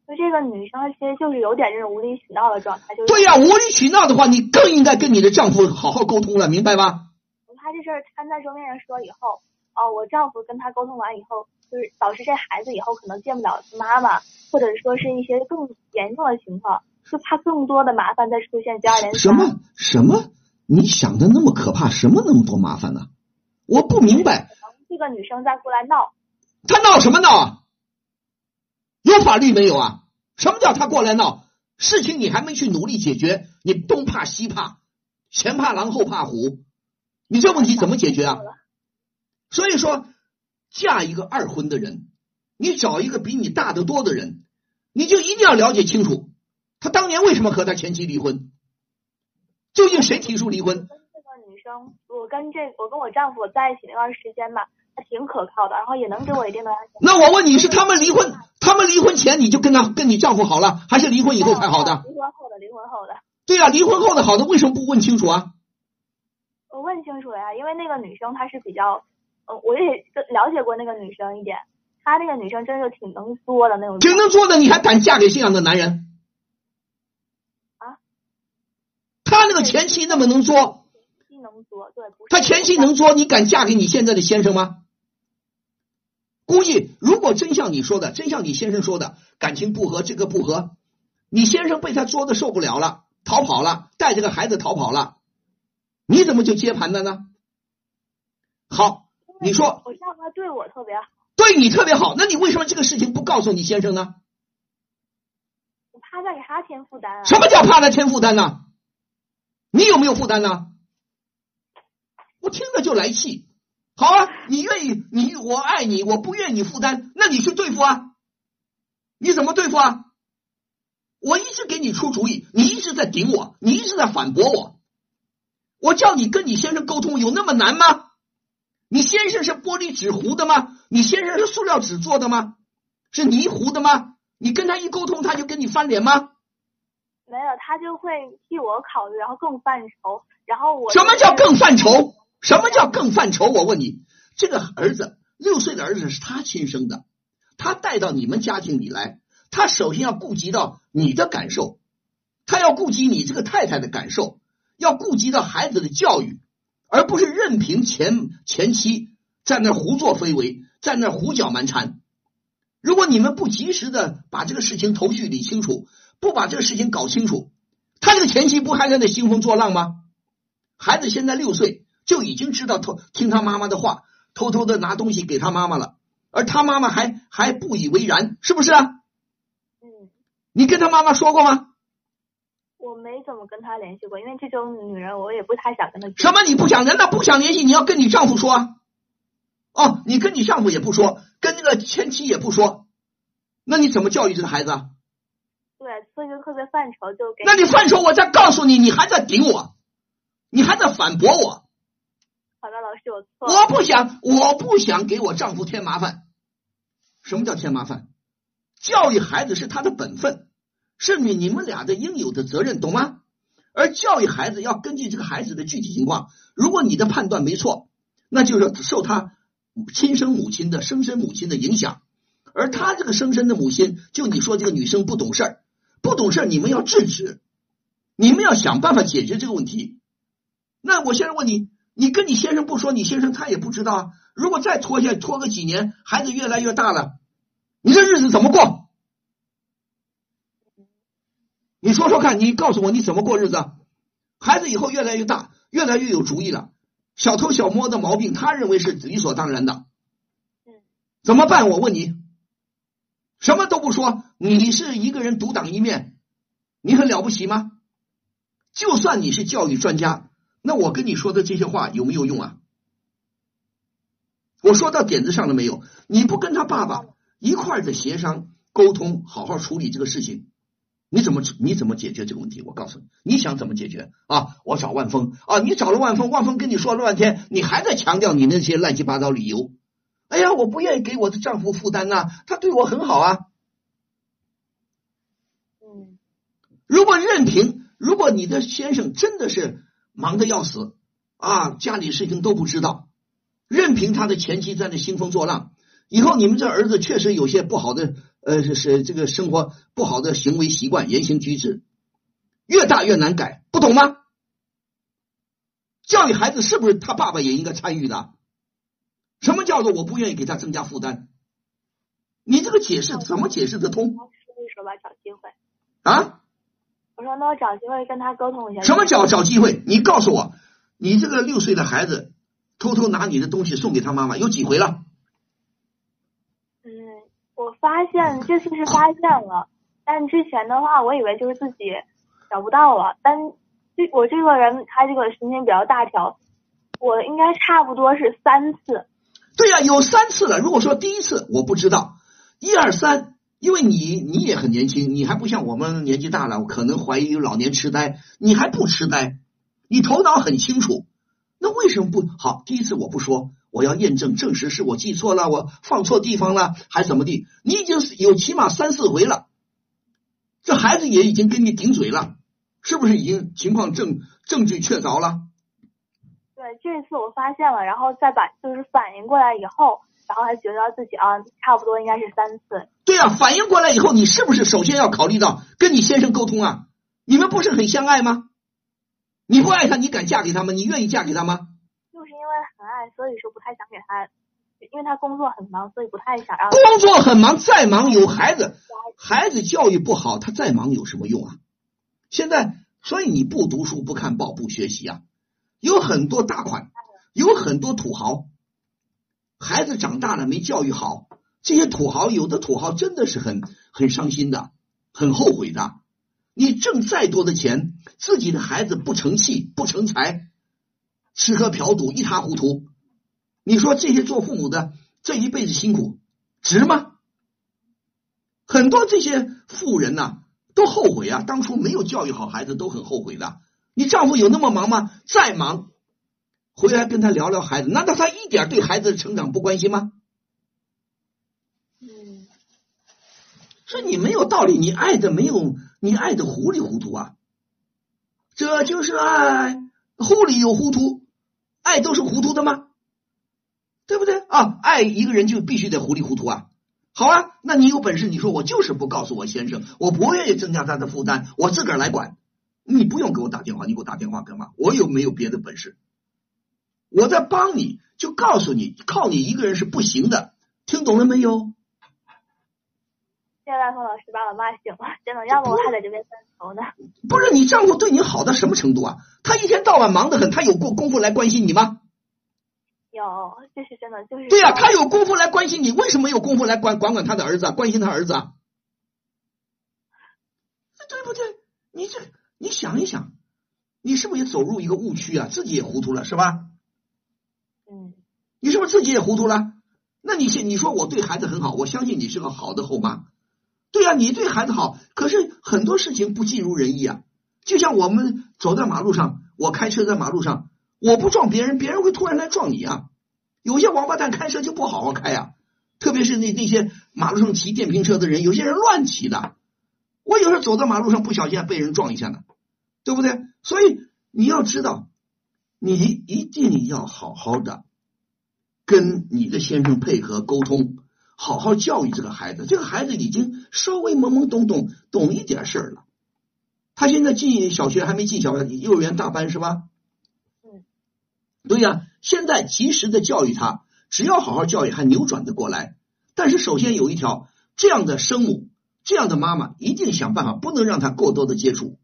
就这个女生，其实就是有点这种无理取闹的状态。就是对呀，无理取闹的话，你更应该跟你的丈夫好好沟通了，明白吧？他这事儿摊在桌面上说以后，哦，我丈夫跟他沟通完以后，就是导致这孩子以后可能见不了妈妈，或者说是一些更严重的情况，就怕更多的麻烦再出现接二连三。什么什么？你想的那么可怕？什么那么多麻烦呢？我不明白。这个女生再过来闹，她闹什么闹啊？有法律没有啊？什么叫他过来闹？事情你还没去努力解决，你东怕西怕，前怕狼后怕虎，你这问题怎么解决啊？所以说，嫁一个二婚的人，你找一个比你大得多的人，你就一定要了解清楚，他当年为什么和他前妻离婚，究竟谁提出离婚？这个女生，我跟这我跟我丈夫在一起那段时间吧。他挺可靠的，然后也能给我一定的安全。那我问你是他们离婚，他们离婚前你就跟他跟你丈夫好了，还是离婚以后才好的？离婚后的，离婚后的。对呀，离婚后的好的，为什么不问清楚啊？我问清楚了呀，因为那个女生她是比较，嗯，我也了解过那个女生一点，她那个女生真的挺能作的那种。挺能作的，你还敢嫁给这样的男人？啊？他那个前妻那么能作？前妻能作，对。他前妻能作，你敢嫁给你现在的先生吗？估计如果真像你说的，真像你先生说的，感情不和，这个不和，你先生被他作的受不了了，逃跑了，带着个孩子逃跑了，你怎么就接盘的呢？好，你说我让他对我特别好，对你特别好，那你为什么这个事情不告诉你先生呢？我怕再给他添负担啊！什么叫怕他添负担呢？你有没有负担呢？我听着就来气。好啊，你愿意你我爱你，我不愿意你负担，那你去对付啊？你怎么对付啊？我一直给你出主意，你一直在顶我，你一直在反驳我。我叫你跟你先生沟通，有那么难吗？你先生是玻璃纸糊的吗？你先生是塑料纸做的吗？是泥糊的吗？你跟他一沟通，他就跟你翻脸吗？没有，他就会替我考虑，然后更犯愁。然后我什么叫更犯愁？什么叫更犯愁？我问你，这个儿子六岁的儿子是他亲生的，他带到你们家庭里来，他首先要顾及到你的感受，他要顾及你这个太太的感受，要顾及到孩子的教育，而不是任凭前前妻在那胡作非为，在那胡搅蛮缠。如果你们不及时的把这个事情头绪理清楚，不把这个事情搞清楚，他这个前妻不还在那兴风作浪吗？孩子现在六岁。就已经知道偷听他妈妈的话，偷偷的拿东西给他妈妈了，而他妈妈还还不以为然，是不是啊？嗯。你跟他妈妈说过吗？我没怎么跟他联系过，因为这种女人我也不太想跟他。什么？你不想？难道不想联系？你要跟你丈夫说啊？哦，你跟你丈夫也不说，跟那个前妻也不说，那你怎么教育这个孩子？对，所以就特别犯愁，就给。那你犯愁，我再告诉你，你还在顶我，你还在反驳我。好的，老师，我错了。我不想，我不想给我丈夫添麻烦。什么叫添麻烦？教育孩子是他的本分，是你你们俩的应有的责任，懂吗？而教育孩子要根据这个孩子的具体情况，如果你的判断没错，那就是受他亲生母亲的生身母亲的影响，而他这个生身的母亲，就你说这个女生不懂事儿，不懂事儿，你们要制止，你们要想办法解决这个问题。那我现在问你，你跟你先生不说，你先生他也不知道啊。如果再拖下拖个几年，孩子越来越大了，你这日子怎么过？你说说看，你告诉我你怎么过日子？孩子以后越来越大，越来越有主意了，小偷小摸的毛病，他认为是理所当然的。怎么办？我问你，什么都不说，你是一个人独当一面，你很了不起吗？就算你是教育专家，那我跟你说的这些话有没有用啊？我说到点子上了没有？你不跟他爸爸一块儿的协商沟通，好好处理这个事情，你怎么你怎么解决这个问题？我告诉你，你想怎么解决啊？我找万峰啊，你找了万峰，万峰跟你说了半天，你还在强调你那些乱七八糟理由。哎呀，我不愿意给我的丈夫负担呐，他对我很好啊。嗯，如果任凭，如果你的先生真的是忙得要死啊，家里事情都不知道。任凭他的前妻在那兴风作浪，以后你们这儿子确实有些不好的，呃，是这个生活不好的行为习惯、言行举止，越大越难改，不懂吗？教育孩子是不是他爸爸也应该参与的？什么叫做我不愿意给他增加负担？你这个解释怎么解释得通？说一说吧，找机会。啊？我说那我找机会跟他沟通一下。什么叫找机会？你告诉我，你这个六岁的孩子。偷偷拿你的东西送给他妈妈，有几回了？嗯，我发现这次是发现了，但之前的话，我以为就是自己找不到了。但这我这个人，他这个神经比较大条，我应该差不多是三次。对呀，有三次了。如果说第一次我不知道，一二三，因为你你也很年轻，你还不像我们年纪大了，可能怀疑老年痴呆，你还不痴呆，你头脑很清楚。那为什么不好？第一次我不说，我要验证证实是我记错了，我放错地方了，还怎么地？你已经有起码三四回了，这孩子也已经跟你顶嘴了，是不是已经情况证证据确凿了？对，这次我发现了，然后再把就是反应过来以后，然后还觉得自己啊，差不多应该是三次。对啊，反应过来以后，你是不是首先要考虑到跟你先生沟通啊？你们不是很相爱吗？你不爱他，你敢嫁给他吗？你愿意嫁给他吗？就是因为很爱，所以说不太想给他，因为他工作很忙，所以不太想让。工作很忙，再忙有孩子，孩子教育不好，他再忙有什么用啊？现在，所以你不读书、不看报、不学习啊，有很多大款，有很多土豪，孩子长大了没教育好，这些土豪有的土豪真的是很很伤心的，很后悔的。你挣再多的钱，自己的孩子不成器不成才，吃喝嫖赌一塌糊涂，你说这些做父母的这一辈子辛苦值吗？很多这些富人呐，都后悔啊，当初没有教育好孩子，都很后悔的。你丈夫有那么忙吗？再忙，回来跟他聊聊孩子，难道他一点对孩子的成长不关心吗？嗯，说你没有道理，你爱的没有。你爱的糊里糊涂啊，这就是爱，糊里有糊涂，爱都是糊涂的吗？对不对啊？爱一个人就必须得糊里糊涂啊。好啊，那你有本事，你说我就是不告诉我先生，我不愿意增加他的负担，我自个儿来管。你不用给我打电话，你给我打电话干嘛？我有没有别的本事？我在帮你，就告诉你，靠你一个人是不行的，听懂了没有？谢谢大鹏老师把我骂醒了，真的，要不我还在这边犯愁呢。不是你丈夫对你好到什么程度啊？他一天到晚忙得很，他有过功夫来关心你吗？有，这是真的，就是对呀，他有功夫来关心你，为什么没有功夫来管管管他的儿子，关心他儿子？啊？对不对？你这，你想一想，你是不是也走入一个误区啊？自己也糊涂了，是吧？嗯。你是不是自己也糊涂了？那你现你说我对孩子很好，我相信你是个好的后妈。对呀，你对孩子好，可是很多事情不尽如人意啊。就像我们走在马路上，我开车在马路上，我不撞别人，别人会突然来撞你啊。有些王八蛋开车就不好好开呀，特别是那那些马路上骑电瓶车的人，有些人乱骑的，我有时候走在马路上不小心还被人撞一下呢，对不对？所以你要知道，你一定要好好的跟你的先生配合沟通，好好教育这个孩子。这个孩子已经稍微懵懵懂懂懂一点事儿了，他现在进小学还没进小幼儿园大班是吧？嗯，对呀，现在及时的教育他。只要好好教育，还扭转的过来。但是首先有一条，这样的生母，这样的妈妈，一定想办法，不能让他过多的接触。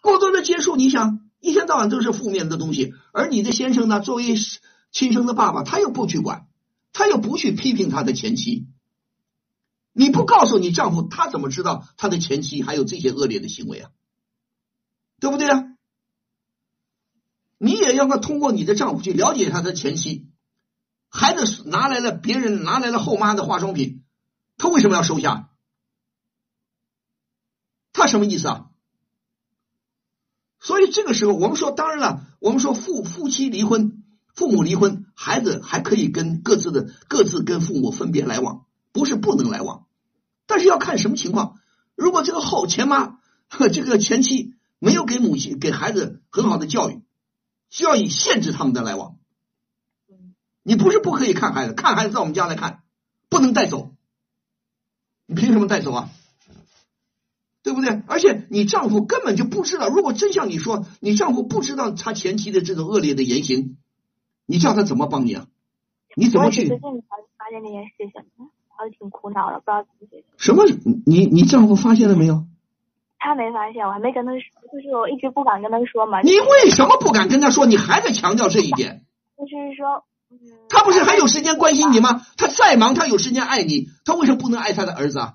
过多的接触，你想一天到晚都是负面的东西，而你的先生呢，作为亲生的爸爸，他又不去管，他又不去批评他的前妻。你不告诉你丈夫，他怎么知道他的前妻还有这些恶劣的行为啊？对不对啊？你也要他通过你的丈夫去了解他的前妻。孩子拿来了别人拿来了后妈的化妆品，他为什么要收下？他什么意思啊？所以这个时候，我们说，当然了，我们说父夫妻离婚，父母离婚，孩子还可以跟各自的各自跟父母分别来往，不是不能来往，但是要看什么情况。如果这个后前妈 这个前妻没有给母亲给孩子很好的教育，需要以限制他们的来往。你不是不可以看孩子，看孩子到我们家来看，不能带走。你凭什么带走啊？对不对？而且你丈夫根本就不知道，如果真像你说，你丈夫不知道他前妻的这种恶劣的言行，你叫他怎么帮你啊？你怎么去？最近才发现这件事情，我挺苦恼的，不知道怎么解决。什么？你你丈夫发现了没有？他没发现，我还没跟他说，就是我一直不敢跟他说嘛。你为什么不敢跟他说？你还在强调这一点？就是说。他不是还有时间关心你吗？他再忙，他有时间爱你，他为什么不能爱他的儿子啊？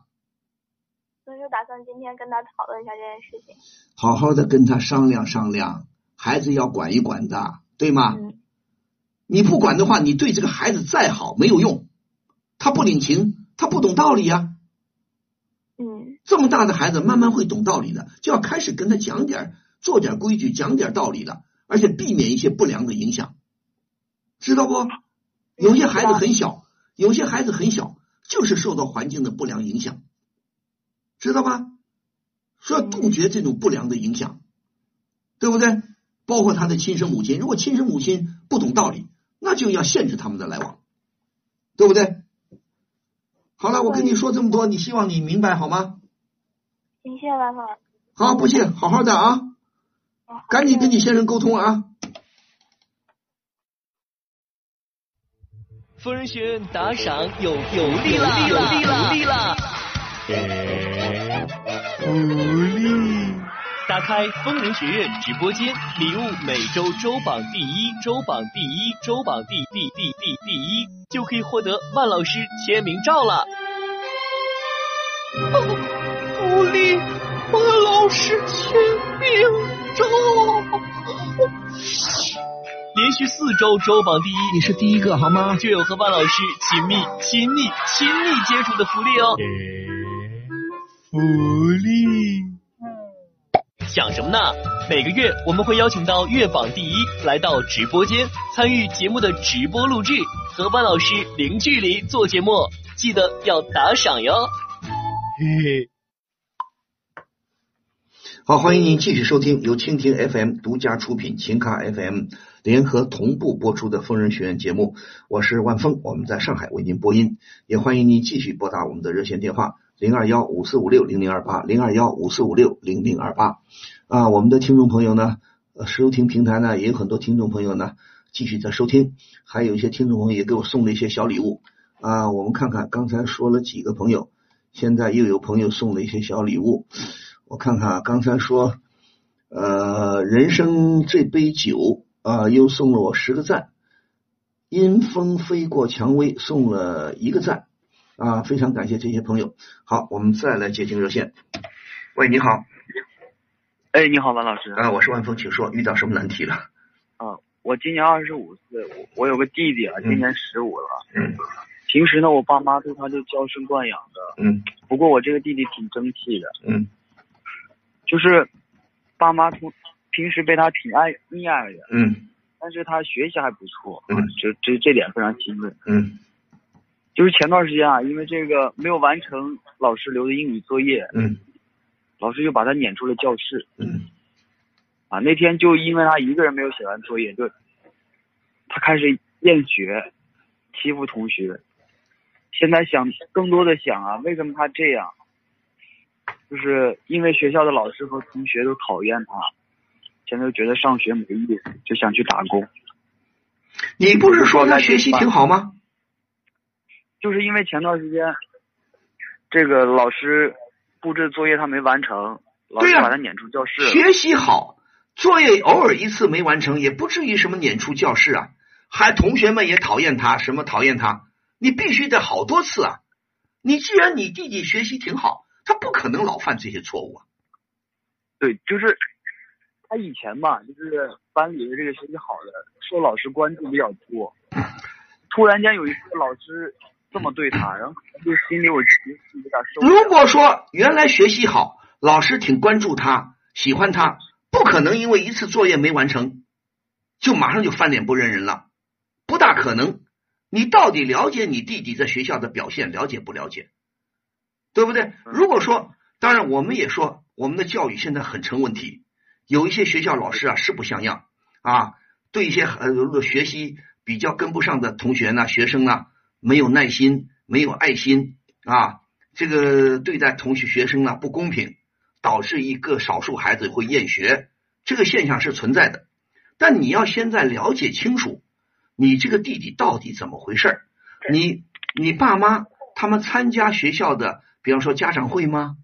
所以就打算今天跟他讨论一下这件事情。好好的跟他商量商量，孩子要管一管的，对吗？你不管的话，你对这个孩子再好没有用，他不领情，他不懂道理呀。嗯。这么大的孩子，慢慢会懂道理的，就要开始跟他讲点、做点规矩，讲点道理了，而且避免一些不良的影响。知道不？有些孩子很小，有些孩子很小，就是受到环境的不良影响，知道吗？说要杜绝这种不良的影响，对不对？包括他的亲生母亲，如果亲生母亲不懂道理，那就要限制他们的来往，对不对？好了，我跟你说这么多，你希望你明白好吗？谢谢万峰。好，不谢，好好的啊，赶紧跟你先生沟通啊。夫人学院打赏有有利了，有利了，有利了！福利！打开风铃学院直播间，礼物每周周榜第一，周榜第一，周榜第第第第第一，就可以获得万老师签名照了。福利，万老师签名照。连续四周周榜第一，你是第一个好吗？就有和万老师亲密、亲密、亲密接触的福利哦。福利，想什么呢？每个月我们会邀请到月榜第一来到直播间参与节目的直播录制，和万老师零距离做节目，记得要打赏哟。嘿嘿。好，欢迎您继续收听由蜻蜓 FM 独家出品、琴咖 FM 联合同步播出的《疯人学院》节目。我是万峰，我们在上海为您播音。也欢迎您继续拨打我们的热线电话零二幺五四五六零零二八零二幺五四五六零零二八。啊，我们的听众朋友呢，收听平台呢也有很多听众朋友呢继续在收听，还有一些听众朋友也给我送了一些小礼物啊。我们看看刚才说了几个朋友，现在又有朋友送了一些小礼物。我看看啊，刚才说，呃，人生这杯酒啊，又送了我十个赞。阴风飞过蔷薇送了一个赞啊，非常感谢这些朋友。好，我们再来接听热线。喂，你好。哎，你好，王老师。啊，我是万峰，请说，遇到什么难题了？啊，我今年二十五岁，我我有个弟弟啊，今年十五了。嗯。平时呢，我爸妈对他就娇生惯养的。嗯。不过我这个弟弟挺争气的。嗯。就是爸妈从平时被他挺爱溺爱的，嗯，但是他学习还不错，嗯，就这这点非常欣慰，嗯，就是前段时间啊，因为这个没有完成老师留的英语作业，嗯，老师就把他撵出了教室。嗯，啊，那天就因为他一个人没有写完作业，就他开始厌学，欺负同学。现在想更多的想啊，为什么他这样？就是因为学校的老师和同学都讨厌他，现在就觉得上学没意思，就想去打工。你不是说他学习挺好吗？就是因为前段时间，这个老师布置作业他没完成，老师把他撵出教室。学习好，作业偶尔一次没完成，也不至于什么撵出教室啊。还同学们也讨厌他，什么讨厌他？你必须得好多次啊！你既然你弟弟学习挺好，他不可能老犯这些错误啊。对，就是他以前吧，就是班里的这个学习好的，受老师关注比较多。突然间有一次老师这么对他，然后就心里有有点受。如果说原来学习好，老师挺关注他，喜欢他，不可能因为一次作业没完成，就马上就翻脸不认人了，不大可能。你到底了解你弟弟在学校的表现，了解不了解？对不对？如果说，当然我们也说，我们的教育现在很成问题，有一些学校老师啊是不像样啊，对一些呃学习比较跟不上的同学呢、学生呢，没有耐心、没有爱心啊，这个对待同学学生呢不公平，导致一个少数孩子会厌学，这个现象是存在的。但你要现在了解清楚。你这个弟弟到底怎么回事？你你爸妈他们参加学校的，比方说家长会吗？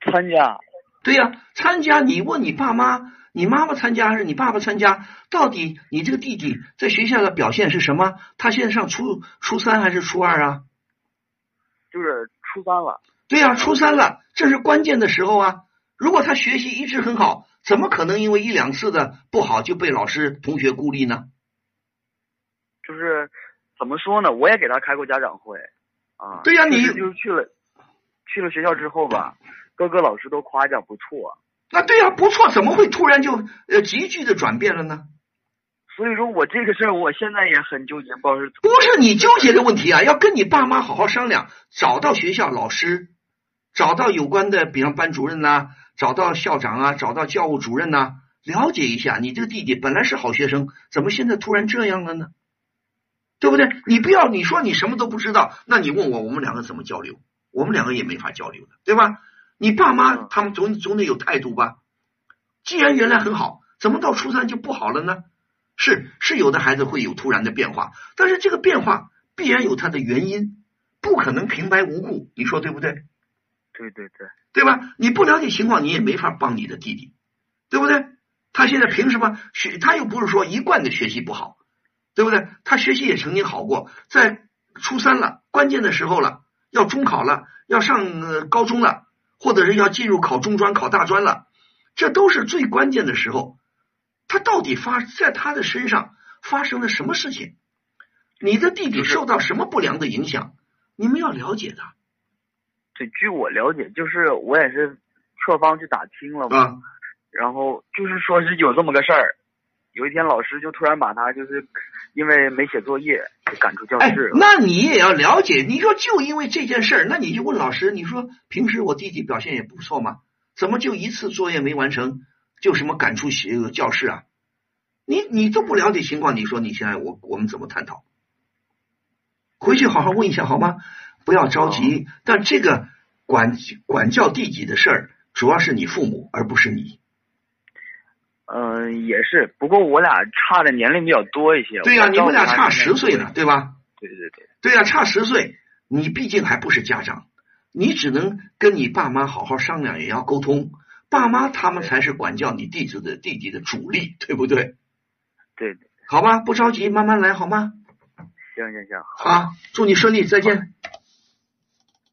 参加。对呀，参加。你问你爸妈，你妈妈参加还是你爸爸参加？到底你这个弟弟在学校的表现是什么？他现在上初初三还是初二啊？就是初三了。对呀，初三了，这是关键的时候啊！如果他学习一直很好。怎么可能因为一两次的不好就被老师同学孤立呢？就是怎么说呢？我也给他开过家长会啊。对呀，你就是去了去了学校之后吧，各个老师都夸奖不错。那对呀，不错，怎么会突然就呃急剧的转变了呢？所以说我这个事儿，我现在也很纠结，不知道是不是你纠结的问题啊？要跟你爸妈好好商量，找到学校老师，找到有关的，比方班主任呐。找到校长啊，找到教务主任呐，了解一下，你这个弟弟本来是好学生，怎么现在突然这样了呢？对不对？你不要你说你什么都不知道，那你问我，我们两个怎么交流？我们两个也没法交流的，对吧？你爸妈他们总总得有态度吧？既然原来很好，怎么到初三就不好了呢？是是，有的孩子会有突然的变化，但是这个变化必然有它的原因，不可能平白无故，你说对不对？对对对。对吧？你不了解情况，你也没法帮你的弟弟，对不对？他现在凭什么学？他又不是说一贯的学习不好，对不对？他学习也曾经好过，在初三了，关键的时候了，要中考了，要上高中了，或者是要进入考中专、考大专了，这都是最关键的时候。他到底发在他的身上发生了什么事情？你的弟弟受到什么不良的影响？你们要了解的。对，据我了解，就是我也是侧方去打听了嘛，然后就是说是有这么个事儿，有一天老师就突然把他就是因为没写作业赶出教室。那你也要了解，你说就因为这件事儿，那你就问老师，你说平时我弟弟表现也不错嘛，怎么就一次作业没完成就什么赶出学教室啊？你你都不了解情况，你说你现在我我们怎么探讨？回去好好问一下好吗？不要着急，但这个管管教弟弟的事儿，主要是你父母，而不是你。嗯，也是，不过我俩差的年龄比较多一些。对呀，你们俩差十岁呢，对吧？对对对。对呀，差十岁，你毕竟还不是家长，你只能跟你爸妈好好商量，也要沟通。爸妈他们才是管教你弟子的弟弟的主力，对不对？对。好吧，不着急，慢慢来，好吗？行行行。好，祝你顺利，再见。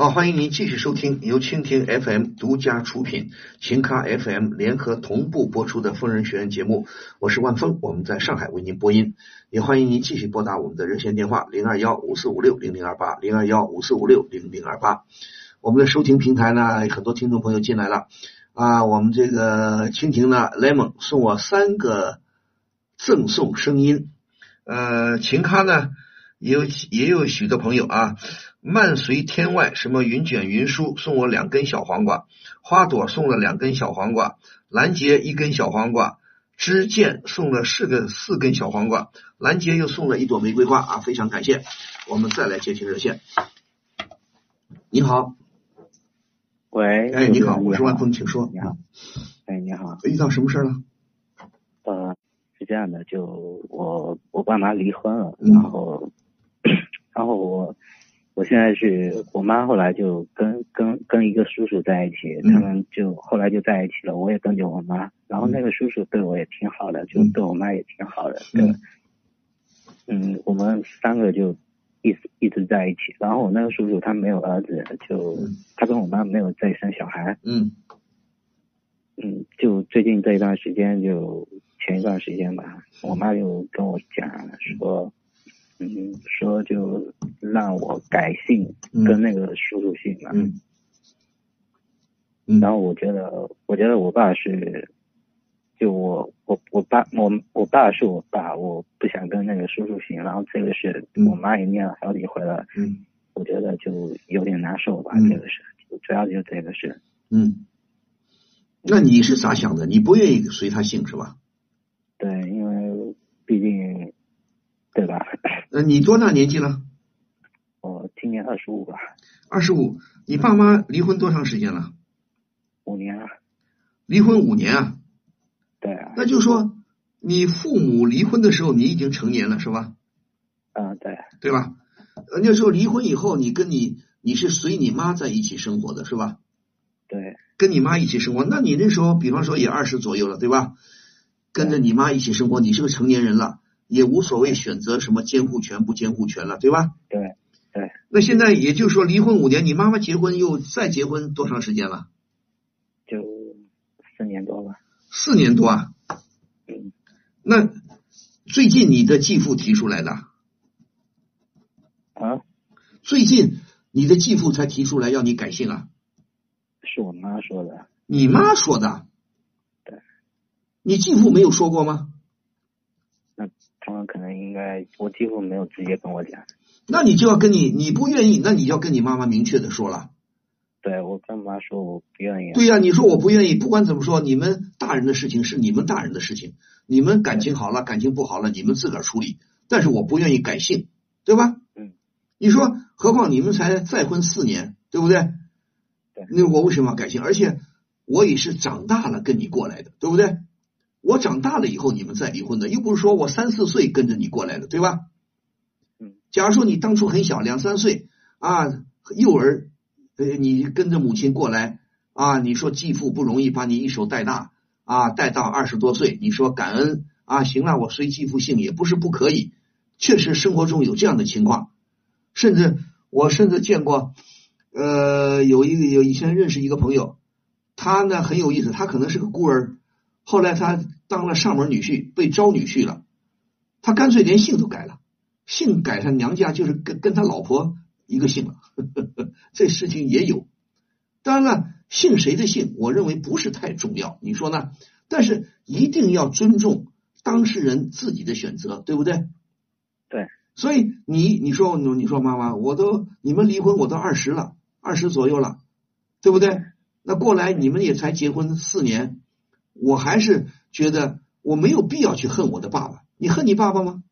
好，欢迎您继续收听由蜻蜓 FM 独家出品、秦咖 FM 联合同步播出的《疯人学院》节目，我是万峰，我们在上海为您播音，也欢迎您继续拨打我们的热线电话零二幺五四五六零零二八零二幺五四五六零零二八。我们的收听平台呢，很多听众朋友进来了啊，我们这个蜻蜓呢，lemon 送我三个赠送声音，呃，秦咖呢也有也有许多朋友啊。漫随天外，什么云卷云舒送我两根小黄瓜，花朵送了两根小黄瓜，兰杰一根小黄瓜，知见送了四个四根小黄瓜，兰杰又送了一朵玫瑰花啊，非常感谢。我们再来接听热线。你好，喂，哎，你好，我是万峰，请说。你好，哎，你好，遇到什么事了？呃，是这样的，就我我爸妈离婚了，嗯然后 然后我。我现在是我妈，后来就跟跟跟一个叔叔在一起，嗯他们就后来就在一起了。我也跟着我妈，然后那个叔叔对我也挺好的，就对我妈也挺好的。对，嗯，我们三个就一直一直在一起。然后我那个叔叔他没有儿子，就他跟我妈没有再生小孩。嗯嗯，就最近这一段时间，就前一段时间吧，我妈就跟我讲说。嗯，说就让我改姓，跟那个叔叔姓嘛。嗯。然后我觉得，我觉得我爸是，就我我我爸我我爸是我爸，我不想跟那个叔叔姓。然后这个是我妈也念了好几回了。嗯。我觉得就有点难受吧，这个是，主要就这个是。嗯。那你是咋想的？你不愿意随他姓是吧？对，因为毕竟。对吧？呃，你多大年纪了？我今年二十五吧。二十五，你爸妈离婚多长时间了？五年啊。离婚五年啊？对啊。那就是说，你父母离婚的时候，你已经成年了，是吧？嗯，对。对吧？呃，那时候离婚以后，你跟你你是随你妈在一起生活的，是吧？对。跟你妈一起生活，那你那时候，比方说也二十左右了，对吧？跟着你妈一起生活，你是个成年人了。也无所谓选择什么监护权不监护权了，对吧？对对。那现在也就是说，离婚五年，你妈妈结婚又再结婚多长时间了？就四年多吧。四年多啊？嗯。那最近你的继父提出来的？啊？最近你的继父才提出来要你改姓啊？是我妈说的。你妈说的？对。你继父没有说过吗？他们可能应该，我几乎没有直接跟我讲。那你就要跟你，你不愿意，那你要跟你妈妈明确的说了。对，我跟妈说我不愿意。对呀、啊，你说我不愿意，不管怎么说，你们大人的事情是你们大人的事情，你们感情好了，感情不好了，你们自个儿处理。但是我不愿意改姓，对吧？嗯。你说，何况你们才再婚四年，对不对？对。那我为什么要改姓？而且我也是长大了跟你过来的，对不对？我长大了以后你们再离婚的，又不是说我三四岁跟着你过来的，对吧？嗯。假如说你当初很小，两三岁啊，幼儿，呃，你跟着母亲过来啊，你说继父不容易把你一手带大啊，带到二十多岁，你说感恩啊，行了，我随继父姓也不是不可以，确实生活中有这样的情况，甚至我甚至见过，呃，有一个有以前认识一个朋友，他呢很有意思，他可能是个孤儿。后来他当了上门女婿，被招女婿了，他干脆连姓都改了，姓改他娘家就是跟跟他老婆一个姓了，呵呵呵这事情也有。当然了，姓谁的姓，我认为不是太重要，你说呢？但是一定要尊重当事人自己的选择，对不对？对。所以你你说你说妈妈，我都你们离婚我都二十了，二十左右了，对不对？那过来你们也才结婚四年。我还是觉得我没有必要去恨我的爸爸。你恨你爸爸吗？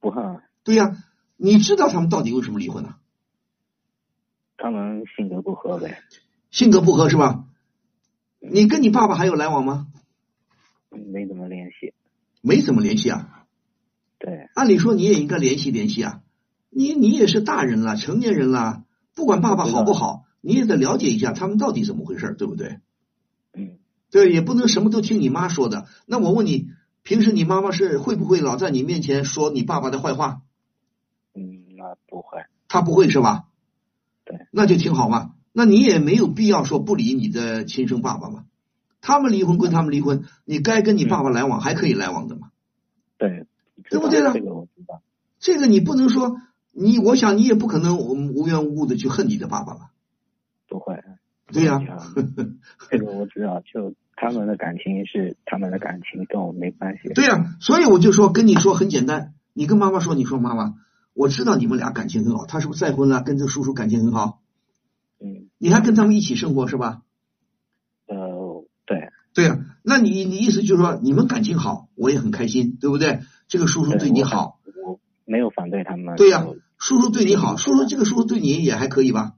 不恨。对呀、啊，你知道他们到底为什么离婚呢、啊？他们性格不合呗。性格不合是吧？你跟你爸爸还有来往吗？没怎么联系。没怎么联系啊？对。按理说你也应该联系联系啊。你你也是大人了，成年人了，不管爸爸好不好，你也得了解一下他们到底怎么回事，对不对？嗯。对，也不能什么都听你妈说的。那我问你，平时你妈妈是会不会老在你面前说你爸爸的坏话？嗯，那不会。她不会是吧？对。那就挺好嘛。那你也没有必要说不理你的亲生爸爸嘛。他们离婚归他们离婚，你该跟你爸爸来往还可以来往的嘛。对。对不对呢？这个我知道。这个你不能说你，我想你也不可能无缘无故的去恨你的爸爸吧？不会。对呀。这个我知道，就他们的感情是他们的感情，跟我没关系。对呀，所以我就说跟你说很简单，你跟妈妈说，你说妈妈，我知道你们俩感情很好，他是不是再婚了？跟这叔叔感情很好。嗯。你还跟他们一起生活是吧？呃，对。对呀，那你你意思就是说你们感情好，我也很开心，对不对？这个叔叔对你好，我没有反对他们。对呀，叔叔对你好，叔叔这个叔叔对你也还可以吧？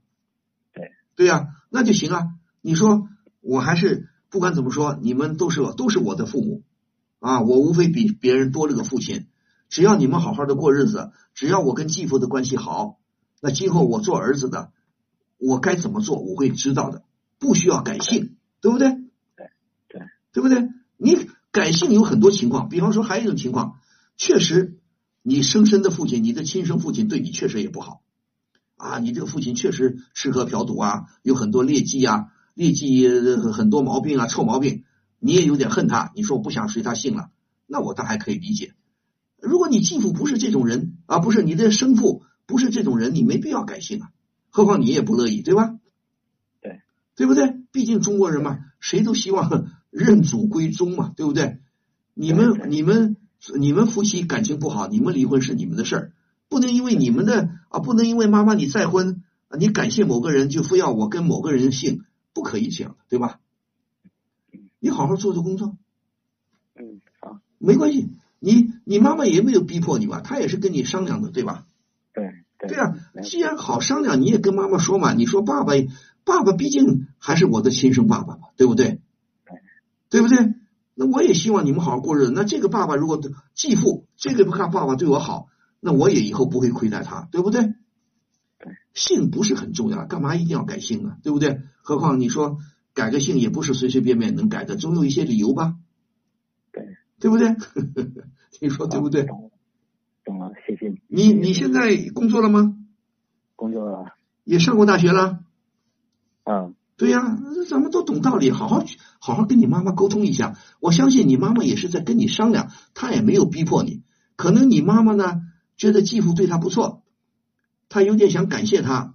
对。对呀，那就行啊。你说我还是不管怎么说，你们都是都是我的父母啊，我无非比别人多了个父亲。只要你们好好的过日子，只要我跟继父的关系好，那今后我做儿子的，我该怎么做我会知道的，不需要改姓，对不对？对对，对不对？你改姓有很多情况，比方说还有一种情况。确实，你生身的父亲，你的亲生父亲对你确实也不好啊！你这个父亲确实吃喝嫖赌啊，有很多劣迹啊，劣迹很多毛病啊，臭毛病，你也有点恨他。你说我不想随他姓了，那我倒还可以理解。如果你继父不是这种人啊，不是你的生父不是这种人，你没必要改姓啊。何况你也不乐意，对吧？对，对不对？毕竟中国人嘛，谁都希望 认祖归宗嘛，对不对？你们你们。你们夫妻感情不好，你们离婚是你们的事儿，不能因为你们的啊，不能因为妈妈你再婚，你感谢某个人就非要我跟某个人姓，不可以这样的，对吧？你好好做做工作。嗯，好，没关系，你你妈妈也没有逼迫你吧？她也是跟你商量的，对吧？对对。对啊，既然好商量，你也跟妈妈说嘛。你说爸爸，爸爸毕竟还是我的亲生爸爸嘛，对不对？对不对？那我也希望你们好好过日子。那这个爸爸如果继父这个看爸爸对我好，那我也以后不会亏待他，对不对？姓不是很重要，干嘛一定要改姓啊？对不对？何况你说改个姓也不是随随便便能改的，总有一些理由吧？对，对不对？你说对不对？懂了，谢谢。你你现在工作了吗？工作了。也上过大学了？嗯。对呀，咱们都懂道理，好好好好跟你妈妈沟通一下。我相信你妈妈也是在跟你商量，她也没有逼迫你。可能你妈妈呢觉得继父对他不错，他有点想感谢他，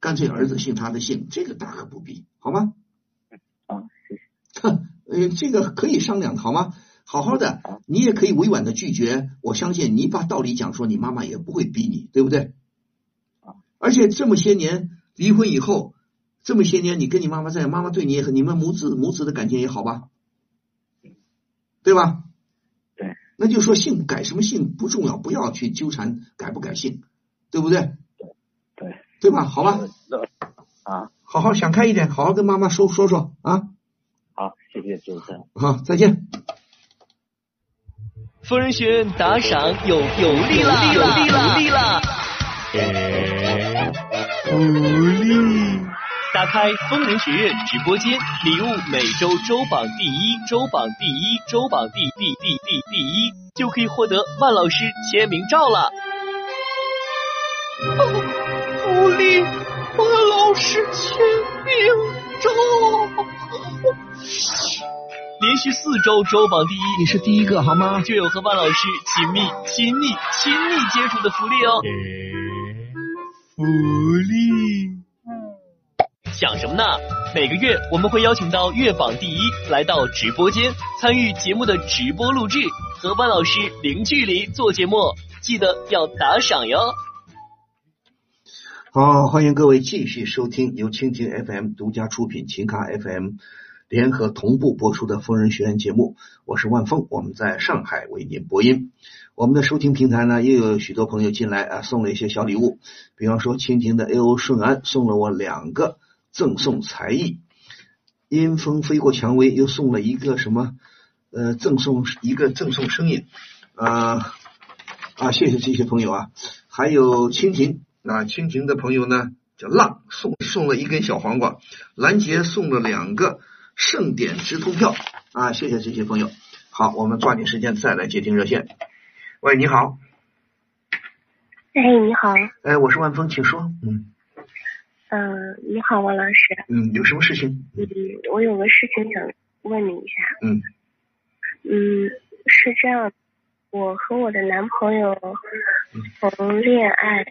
干脆儿子姓他的姓，这个大可不必，好吗？啊，这个可以商量，好吗？好好的，你也可以委婉的拒绝。我相信你把道理讲说，你妈妈也不会逼你，对不对？而且这么些年离婚以后。这么些年，你跟你妈妈在，妈妈对你也很，你们母子母子的感情也好吧，对吧？对，那就说姓改什么姓不重要，不要去纠缠改不改姓，对不对？对，对吧？好吧。啊，好好想开一点，好好跟妈妈说说说啊。好，谢谢主持人。好，再见。疯人学院打赏有有利了，有利了，有利了。福利。打开风铃学院直播间，礼物每周周榜第一，周榜第一，周榜第第第第第一，就可以获得万老师签名照了。福利，万老师签名照。连续四周周榜第一，你是第一个好吗？就有和万老师亲密、亲密、亲密接触的福利哦。福利。想什么呢？每个月我们会邀请到月榜第一来到直播间参与节目的直播录制，和班老师零距离做节目，记得要打赏哟。好，欢迎各位继续收听由蜻蜓 FM 独家出品、琴咖 FM 联合同步播出的疯人学院节目，我是万峰，我们在上海为您播音。我们的收听平台呢，又有许多朋友进来啊，送了一些小礼物，比方说蜻蜓的 A O 顺安送了我两个。赠送才艺，阴风飞过蔷薇又送了一个什么？呃，赠送一个赠送声音啊啊！谢谢这些朋友啊，还有蜻蜓啊，蜻蜓的朋友呢叫浪送送了一根小黄瓜，兰杰送了两个盛典直通票啊！谢谢这些朋友好，我们抓紧时间再来接听热线。喂，你好。哎，你好。哎，我是万峰，请说。嗯。嗯，你好，王老师。嗯，有什么事情？嗯，我有个事情想问你一下。嗯。嗯，是这样，我和我的男朋友从恋爱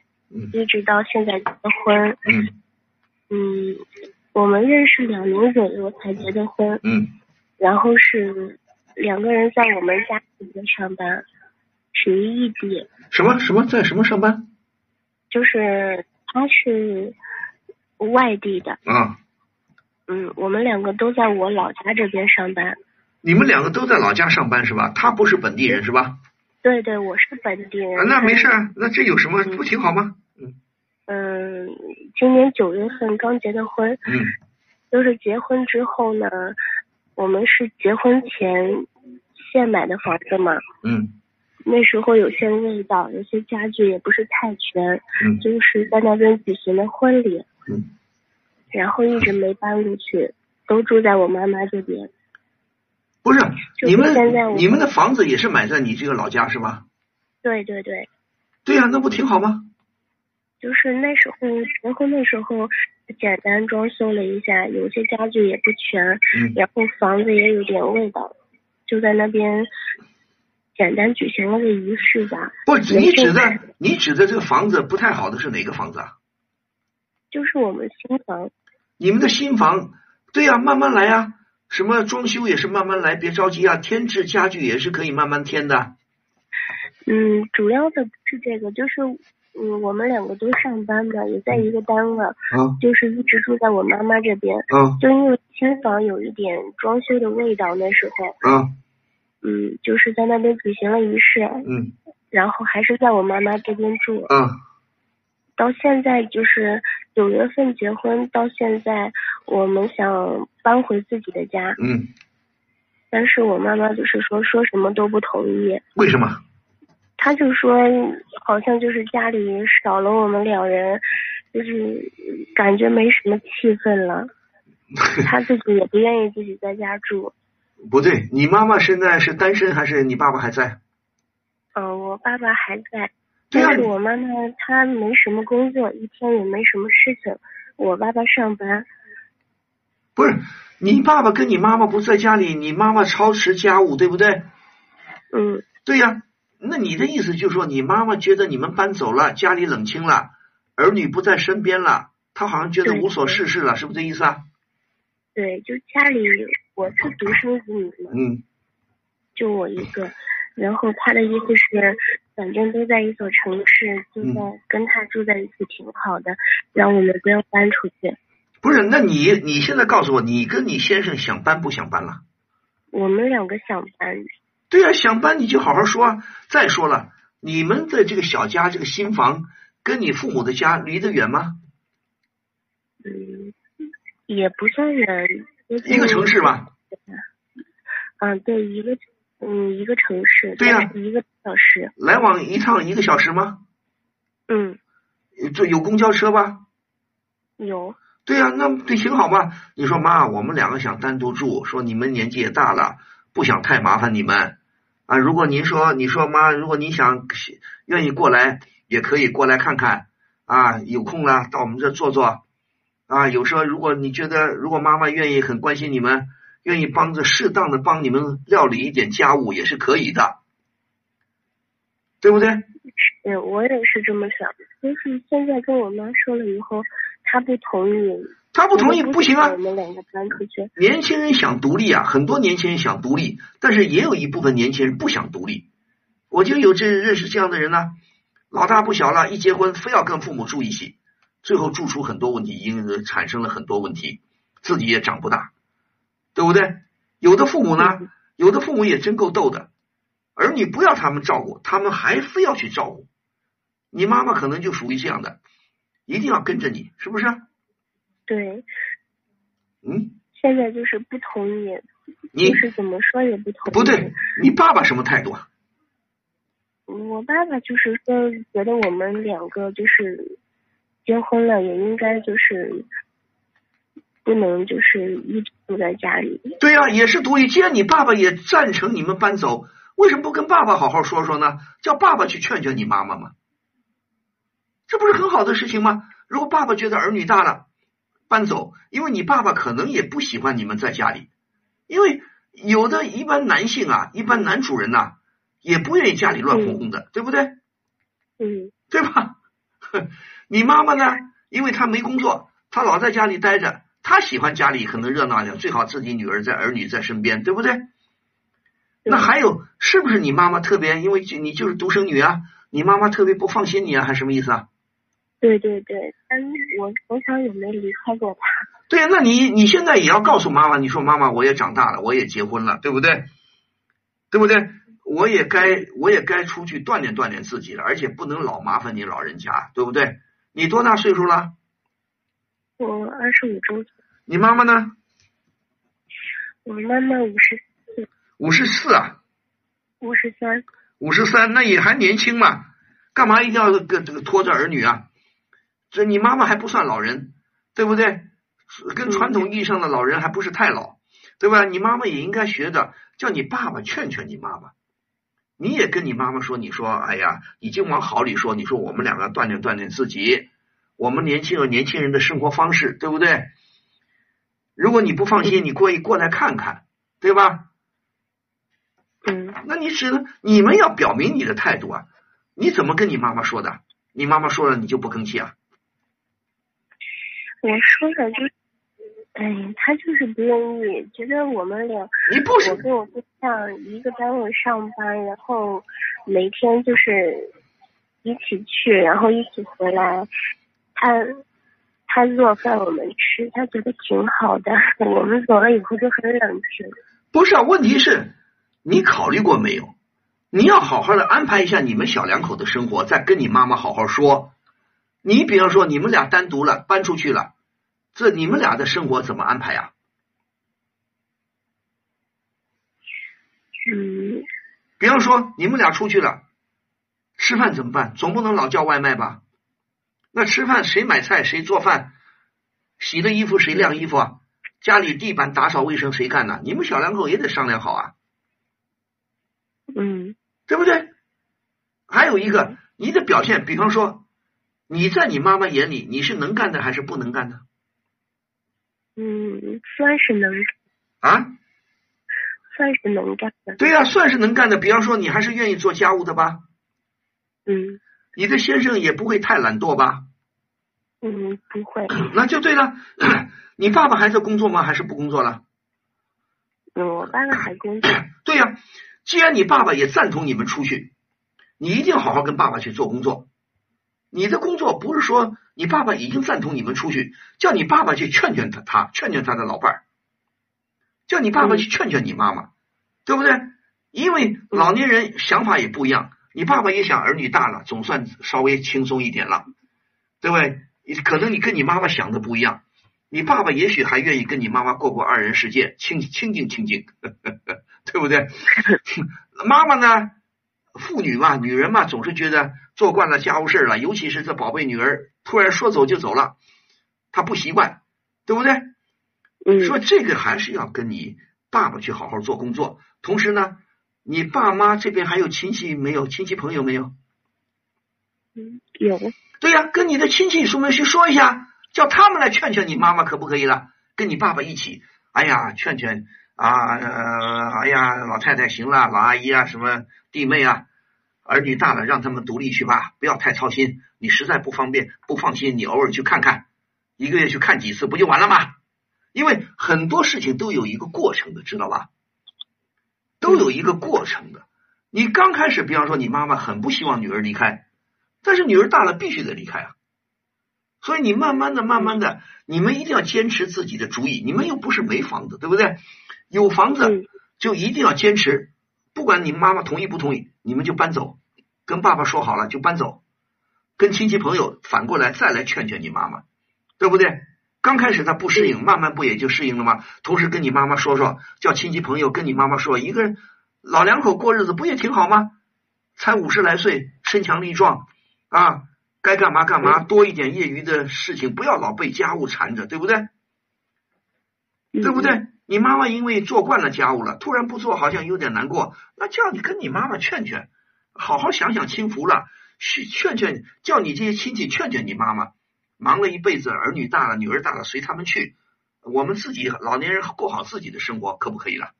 一直到现在结婚。嗯。嗯，我们认识两年左右才结的婚。嗯。然后是两个人在我们家里面上班。属于异地。什么什么在什么上班？就是他是外地的。啊。嗯，我们两个都在我老家这边上班。你们两个都在老家上班是吧？他不是本地人是吧？对对，我是本地人。那没事，那这有什么不挺好吗？嗯。嗯，今年九月份刚结的婚。嗯。就是结婚之后呢，我们是结婚前现买的房子嘛。嗯。那时候有些味道，有些家具也不是太全，嗯，就是在那边举行的婚礼，嗯，然后一直没搬过去，都住在我妈妈这边。不是，你们现在你们的房子也是买在你这个老家是吧？对对对。对呀，那不挺好吗？就是那时候结婚的时候，简单装修了一下，有些家具也不全，嗯，然后房子也有点味道，就在那边。简单举行了个仪式吧。不，你指的你指的这个房子不太好的是哪个房子啊？就是我们新房。你们的新房，对呀，慢慢来呀。什么装修也是慢慢来，别着急啊。添置家具也是可以慢慢添的。嗯，主要的不是这个，就是嗯，我们两个都上班嘛，也在一个单位，就是一直住在我妈妈这边。嗯。就因为新房有一点装修的味道，那时候。嗯。嗯，就是在那边举行了仪式，嗯，然后还是在我妈妈这边住，嗯，到现在就是九月份结婚，到现在我们想搬回自己的家，嗯，但是我妈妈就是说说什么都不同意，为什么？她就说好像就是家里少了我们两人，就是感觉没什么气氛了，她自己也不愿意自己在家住。不对，你妈妈现在是单身还是你爸爸还在？嗯，我爸爸还在，但是我妈妈她没什么工作，一天也没什么事情。我爸爸上班。不是，你爸爸跟你妈妈不在家里，你妈妈操持家务，对不对？嗯。对呀，那你的意思就是说，你妈妈觉得你们搬走了，家里冷清了，儿女不在身边了，她好像觉得无所事事了，是不是这意思啊？对，就家里我是独生子女嘛，嗯，就我一个，然后他的意思是，反正都在一所城市，就在跟他住在一起挺好的，让我们不要搬出去。不是，那你你现在告诉我，你跟你先生想搬不想搬了？我们两个想搬。对呀，想搬你就好好说啊。再说了，你们的这个小家这个新房跟你父母的家离得远吗？嗯。也不算远，一个城市吧。嗯，对，一个嗯一个城市。对呀，一个小时。来往一趟一个小时吗？嗯。这有公交车吧？有。对呀，那这挺好嘛。你说妈，我们两个想单独住，说你们年纪也大了，不想太麻烦你们啊。如果您说，你说妈，如果你想愿意过来，也可以过来看看啊。有空了到我们这坐坐。啊，有时候如果你觉得，如果妈妈愿意很关心你们，愿意帮着适当的帮你们料理一点家务也是可以的，对不对？对，我也是这么想。就是现在跟我妈说了以后，她不同意。她不同意不行啊！我们两个搬出去。年轻人想独立啊，很多年轻人想独立，但是也有一部分年轻人不想独立。我就有这认识这样的人呢，老大不小了，一结婚非要跟父母住一起。最后住出很多问题，因产生了很多问题，自己也长不大，对不对？有的父母呢，有的父母也真够逗的，儿女不要他们照顾，他们还非要去照顾。你妈妈可能就属于这样的，一定要跟着你，是不是？对。嗯。现在就是不同意，你就是怎么说也不同意。不对，你爸爸什么态度啊？我爸爸就是说，觉得我们两个就是。结婚了也应该就是不能就是一直住在家里。对呀、也是独立。既然你爸爸也赞成你们搬走，为什么不跟爸爸好好说说呢？叫爸爸去劝劝你妈妈嘛，这不是很好的事情吗？如果爸爸觉得儿女大了，搬走，因为你爸爸可能也不喜欢你们在家里，因为有的一般男性啊，一般男主人呐、也不愿意家里乱哄哄的，对不对？嗯对吧？你妈妈呢？因为她没工作，她老在家里待着，她喜欢家里可能热闹一点，最好自己女儿在儿女在身边，对不对？那还有，是不是你妈妈特别？因为你就是独生女啊，你妈妈特别不放心你啊，还是什么意思啊？对对对，但我从小也没离开过他。对呀，那你你现在也要告诉妈妈，你说妈妈，我也长大了，我也结婚了，对不对？对不对？我也该我也该出去锻炼锻炼自己了，而且不能老麻烦你老人家，对不对？你多大岁数了？我二十五周岁，你妈妈呢？我妈妈五十四、五十四啊，五十三。五十三，那也还年轻嘛，干嘛一定要跟这个拖着儿女啊？这你妈妈还不算老人，对不对？跟传统意义上的老人还不是太老，对吧？你妈妈也应该学着叫你爸爸劝劝你妈妈，你也跟你妈妈说，你说，哎呀，已经往好里说，你说我们两个锻炼锻炼自己，我们年轻有年轻人的生活方式，对不对？如果你不放心，你过一过来看看，对吧？嗯，那你只能你们要表明你的态度啊！你怎么跟你妈妈说的？你妈妈说了你就不吭气啊？我说的就，哎，他就是不愿意，觉得我们俩，你不是我跟我对象一个单位上班，然后每天就是一起去，然后一起回来，他他做饭我们吃，他觉得挺好的。我们走了以后就很冷清。不是啊，问题是，你考虑过没有？你要好好的安排一下你们小两口的生活，再跟你妈妈好好说。你比方说，你们俩单独了，搬出去了，这你们俩的生活怎么安排啊？嗯，比方说，你们俩出去了，吃饭怎么办？总不能老叫外卖吧？那吃饭谁买菜谁做饭？洗的衣服谁晾衣服啊？家里地板打扫卫生谁干呢？你们小两口也得商量好啊，嗯对不对？还有一个，你的表现，比方说，你在你妈妈眼里你是能干的还是不能干的嗯，算是能，啊？算是能干的。对呀、算是能干的。比方说，你还是愿意做家务的吧？嗯你的先生也不会太懒惰吧？嗯，不会。那就对了。你爸爸还在工作吗？还是不工作了？嗯，我爸爸还工作。对呀、既然你爸爸也赞同你们出去，你一定好好跟爸爸去做工作。你的工作不是说你爸爸已经赞同你们出去，叫你爸爸去劝劝他，他劝劝他的老伴儿，叫你爸爸去劝劝你妈妈，对不对？因为老年人想法也不一样，你爸爸也想儿女大了，总算稍微轻松一点了，对不对？可能你跟你妈妈想的不一样，你爸爸也许还愿意跟你妈妈过过二人世界，亲亲近亲近，对不对？妈妈呢，妇女嘛，女人嘛，总是觉得做惯了家务事了，尤其是这宝贝女儿突然说走就走了，她不习惯，对不对？嗯说这个还是要跟你爸爸去好好做工作，同时呢，你爸妈这边还有亲戚没有？亲戚朋友没有？嗯，有。对呀、跟你的亲戚叔们去说一下，叫他们来劝劝你妈妈，可不可以了？跟你爸爸一起，哎呀，劝劝啊，呃，哎呀，老太太行了，老阿姨啊，什么弟妹啊，儿女大了，让他们独立去吧，不要太操心。你实在不方便、不放心，你偶尔去看看，一个月去看几次，不就完了吗？因为很多事情都有一个过程的，知道吧？都有一个过程的。你刚开始，比方说你妈妈很不希望女儿离开，但是女儿大了必须得离开啊。所以你慢慢的、慢慢的，你们一定要坚持自己的主意。你们又不是没房子，对不对？有房子就一定要坚持，不管你妈妈同意不同意，你们就搬走。跟爸爸说好了就搬走，跟亲戚朋友反过来再来劝劝你妈妈，对不对？刚开始他不适应，慢慢不也就适应了吗？同时跟你妈妈说说，叫亲戚朋友跟你妈妈说，一个人老两口过日子不也挺好吗？才五十来岁，身强力壮啊，该干嘛干嘛，多一点业余的事情，不要老被家务缠着，对不对？对不对？你妈妈因为做惯了家务了，突然不做好像有点难过，那叫你跟你妈妈劝劝，好好想想清福了，去劝劝，叫你这些亲戚劝劝你妈妈，忙了一辈子，儿女大了，女儿大了，随他们去，我们自己老年人过好自己的生活，可不可以了？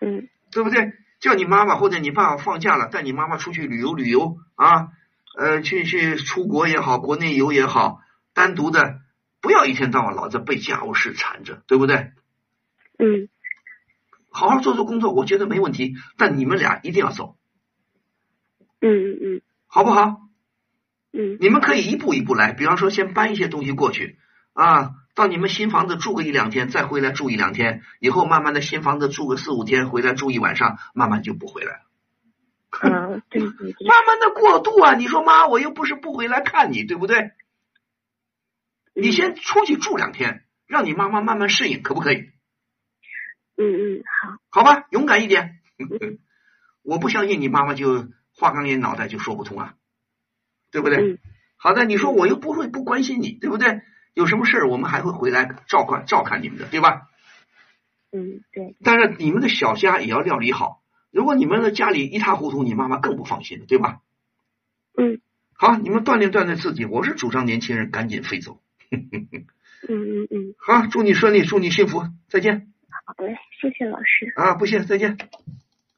嗯，对不对？叫你妈妈或者你爸爸放假了，带你妈妈出去旅游旅游啊，呃，去去出国也好，国内游也好，单独的，不要一天到晚老在被家务事缠着，对不对？嗯，好好做做工作，我觉得没问题。但你们俩一定要走，嗯嗯嗯好不好？嗯，你们可以一步一步来，比方说先搬一些东西过去啊，到你们新房子住个一两天，再回来住一两天，以后慢慢的新房子住个四五天，回来住一晚上，慢慢就不回来了。嗯，对对对，慢慢的过渡啊！你说妈，我又不是不回来看你，对不对？你先出去住两天，让你妈妈慢慢适应，可不可以？嗯嗯，好，好吧，勇敢一点。我不相信你妈妈就花岗岩脑袋就说不通啊，对不对？嗯好的，你说我又不会不关心你，对不对？有什么事儿我们还会回来照看照看你们的，对吧？嗯对，但是你们的小家也要料理好，如果你们的家里一塌糊涂，你妈妈更不放心，对吧？嗯好，你们锻炼锻炼自己。我是主张年轻人赶紧飞走。嗯嗯嗯，好，祝你顺利，祝你幸福，再见好嘞，谢谢老师。啊！不谢，再见。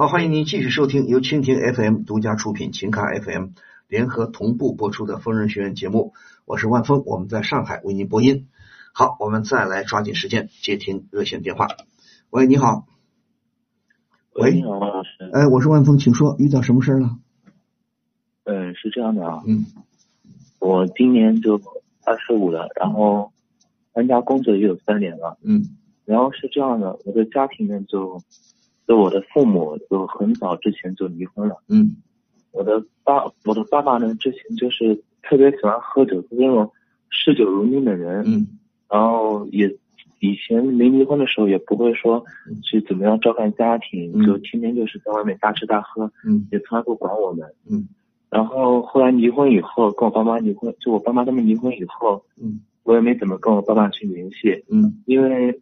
好，欢迎您继续收听由蜻蜓 FM 独家出品、琴咖 FM 联合同步播出的疯人学院节目，我是万峰，我们在上海为您播音。好，我们再来抓紧时间接听热线电话。喂，你好。喂，你好，王老师。哎，我是万峰，请说，遇到什么事儿了？嗯，是这样的啊，嗯，我今年就二十五了，然后参加工作也有三年了，嗯，然后是这样的，我的家庭呢就，就我的父母就很早之前就离婚了，嗯，我的爸，我的爸爸呢之前就是特别喜欢喝酒，是那种嗜酒如命的人，嗯，然后也以前没离婚的时候也不会说去怎么样照看家庭，嗯。就天天就是在外面大吃大喝，嗯，也从来不管我们，嗯。然后后来离婚以后，跟我爸妈离婚，就我爸妈他们离婚以后，嗯，我也没怎么跟我爸爸去联系，嗯，因为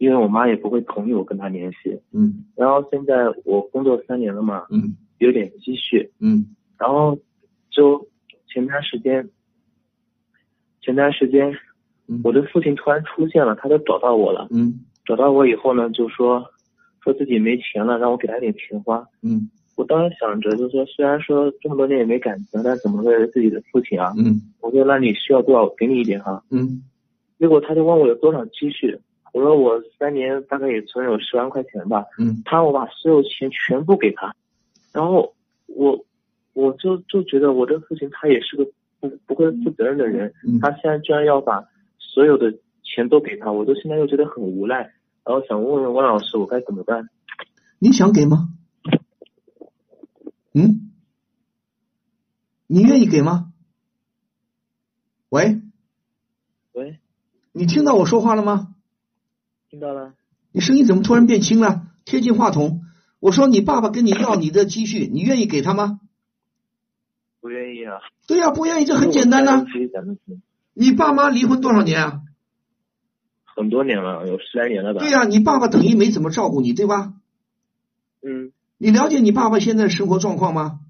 因为我妈也不会同意我跟他联系，嗯，然后现在我工作三年了嘛，嗯，有点积蓄，嗯，然后就前段时间，前段时间，我的父亲突然出现了，他就找到我了，嗯，找到我以后呢，就说说自己没钱了，让我给他点钱花，嗯。我当时想着，就是说，虽然说这么多年也没感情，但怎么会是自己的父亲啊？嗯，我说那你需要多少，我给你一点哈。嗯，结果他就问我有多少积蓄，我说我三年大概也存有十万块钱吧。嗯，他让我把所有钱全部给他，然后我我就就觉得我的父亲他也是个不不会负责任的人，嗯他现在居然要把所有的钱都给他，我就现在又觉得很无奈，然后想问问汪老师我该怎么办？你想给吗？嗯，你愿意给吗？喂，喂，你听到我说话了吗？听到了。你声音怎么突然变轻了？贴近话筒。我说你爸爸跟你要你的积蓄，你愿意给他吗？不愿意啊。对呀、不愿意，这很简单呐、你爸妈离婚多少年啊？很多年了，有十来年了吧？对呀、你爸爸等于没怎么照顾你，对吧？嗯，你了解你爸爸现在的生活状况吗？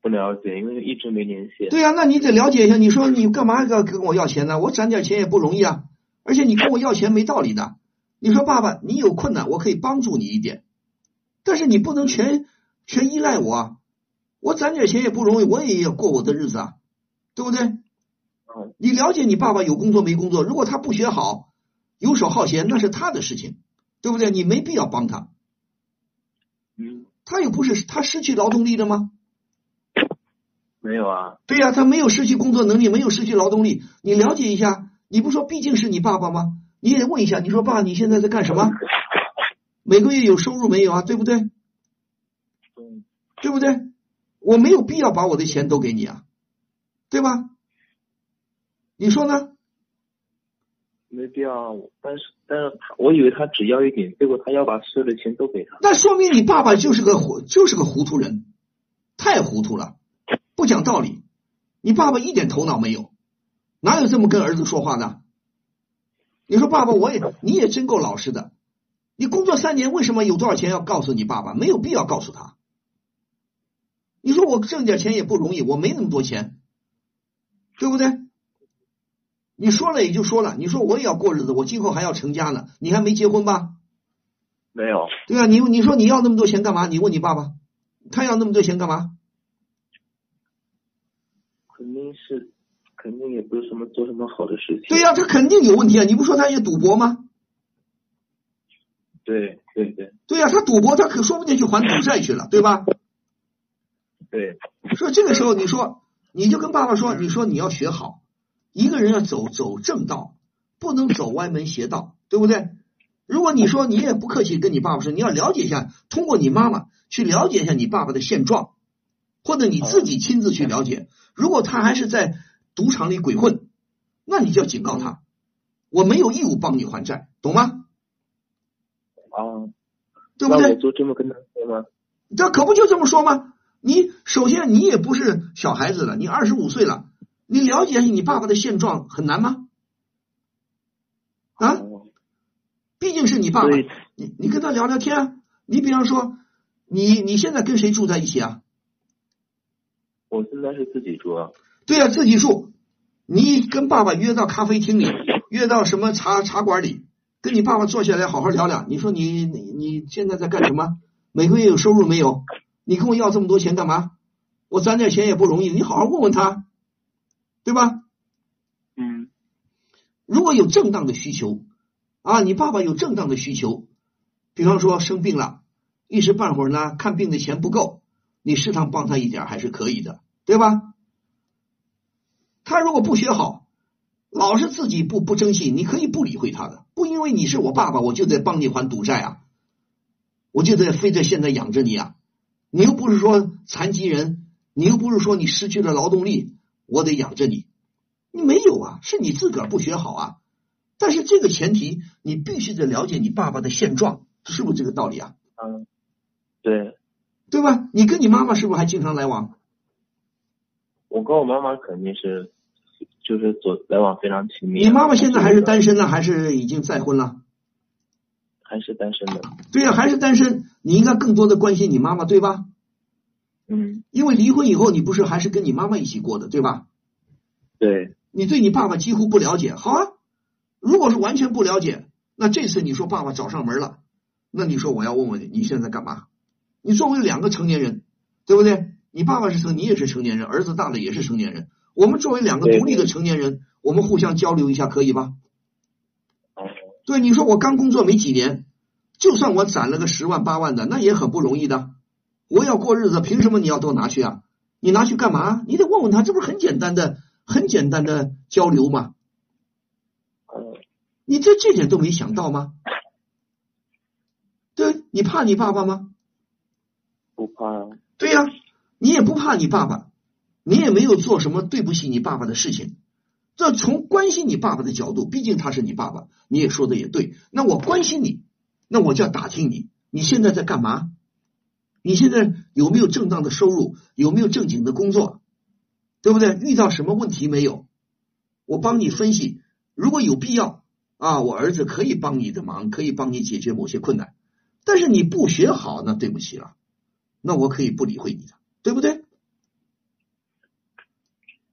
不了解，因为一直没联系。对呀、那你得了解一下。你说你干嘛要跟我要钱呢？我攒点钱也不容易啊，而且你跟我要钱没道理的。你说爸爸，你有困难，我可以帮助你一点，但是你不能全全依赖我啊。我攒点钱也不容易，我也要过我的日子啊，对不对？嗯。你了解你爸爸有工作没工作？如果他不学好，游手好闲，那是他的事情，对不对？你没必要帮他。嗯。他又不是他失去劳动力了吗？没有啊。对呀、他没有失去工作能力，没有失去劳动力。你了解一下，你不说毕竟是你爸爸吗？你也得问一下，你说爸，你现在在干什么？每个月有收入没有啊？对不对？对不对？我没有必要把我的钱都给你啊，对吧？你说呢？没必要，但是但是他我以为他只要一点，结果他要把所有的钱都给他。那说明你爸爸就是个糊，就是个糊涂人，太糊涂了，不讲道理。你爸爸一点头脑没有，哪有这么跟儿子说话的？你说爸爸，我也你也真够老实的。你工作三年，为什么有多少钱要告诉你爸爸？没有必要告诉他。你说我挣点钱也不容易，我没那么多钱，对不对？你说了也就说了，你说我也要过日子，我今后还要成家呢，你还没结婚吧？没有。对啊，你你说你要那么多钱干嘛？你问你爸爸，他要那么多钱干嘛？肯定是，肯定也不是什么做什么好的事情。对呀、他肯定有问题啊！你不说他也赌博吗？对对对对呀、他赌博，他可说不定去还赌债去了，对吧？对，所以这个时候，你说你就跟爸爸说，你说你要学好，一个人要走走正道，不能走歪门邪道，对不对？如果你说你也不客气跟你爸爸说，你要了解一下，通过你妈妈去了解一下你爸爸的现状，或者你自己亲自去了解。如果他还是在赌场里鬼混，那你就要警告他，我没有义务帮你还债，懂吗？啊，对不对？就这么跟他说吗？这可不就这么说吗？你首先你也不是小孩子了，你二十五岁了，你了解你爸爸的现状很难吗？啊，毕竟是你爸爸，你你跟他聊聊天啊。你比方说，你你现在跟谁住在一起啊？我现在是自己住啊。对啊、自己住。你跟爸爸约到咖啡厅里，约到什么茶茶馆里，跟你爸爸坐下来好好聊聊。你说你你你现在在干什么？每个月有收入没有？你跟我要这么多钱干嘛？我攒点钱也不容易，你好好问问他，对吧？嗯。如果有正当的需求啊，你爸爸有正当的需求，比方说生病了，一时半会儿呢看病的钱不够，你适当帮他一点还是可以的，对吧？他如果不学好，老是自己不不争气，你可以不理会他的，不因为你是我爸爸，我就得帮你还赌债啊，我就得非得现在养着你啊，你又不是说残疾人，你又不是说你失去了劳动力，我得养着你，你没有啊，是你自个儿不学好啊。但是这个前提，你必须得了解你爸爸的现状，是不是这个道理啊？嗯，对，对吧？你跟你妈妈是不是还经常来往？我跟我妈妈肯定是，就是走来往非常亲密。你妈妈现在还是单身呢，还是已经再婚了？还是单身的。对呀、还是单身，你应该更多的关心你妈妈，对吧？嗯，因为离婚以后，你不是还是跟你妈妈一起过的，对吧？对，你对你爸爸几乎不了解，好啊。如果是完全不了解，那这次你说爸爸找上门了，那你说我要问问你，你现在干嘛？你作为两个成年人，对不对？你爸爸是成，你也是成年人，儿子大了也是成年人。我们作为两个独立的成年人，我们互相交流一下，可以吧？对，你说我刚工作没几年，就算我攒了个十万八万的，那也很不容易的。我要过日子，凭什么你要都拿去啊？你拿去干嘛？你得问问他，这不是很简单的、很简单的交流吗？你这这点都没想到吗？对，你怕你爸爸吗？不怕啊。对呀、你也不怕你爸爸，你也没有做什么对不起你爸爸的事情。这从关心你爸爸的角度，毕竟他是你爸爸，你也说的也对。那我关心你，那我就要打听你，你现在在干嘛？你现在有没有正当的收入？有没有正经的工作？对不对？遇到什么问题没有？我帮你分析，如果有必要啊，我儿子可以帮你的忙，可以帮你解决某些困难。但是你不学好，那对不起了，那我可以不理会你的，对不对？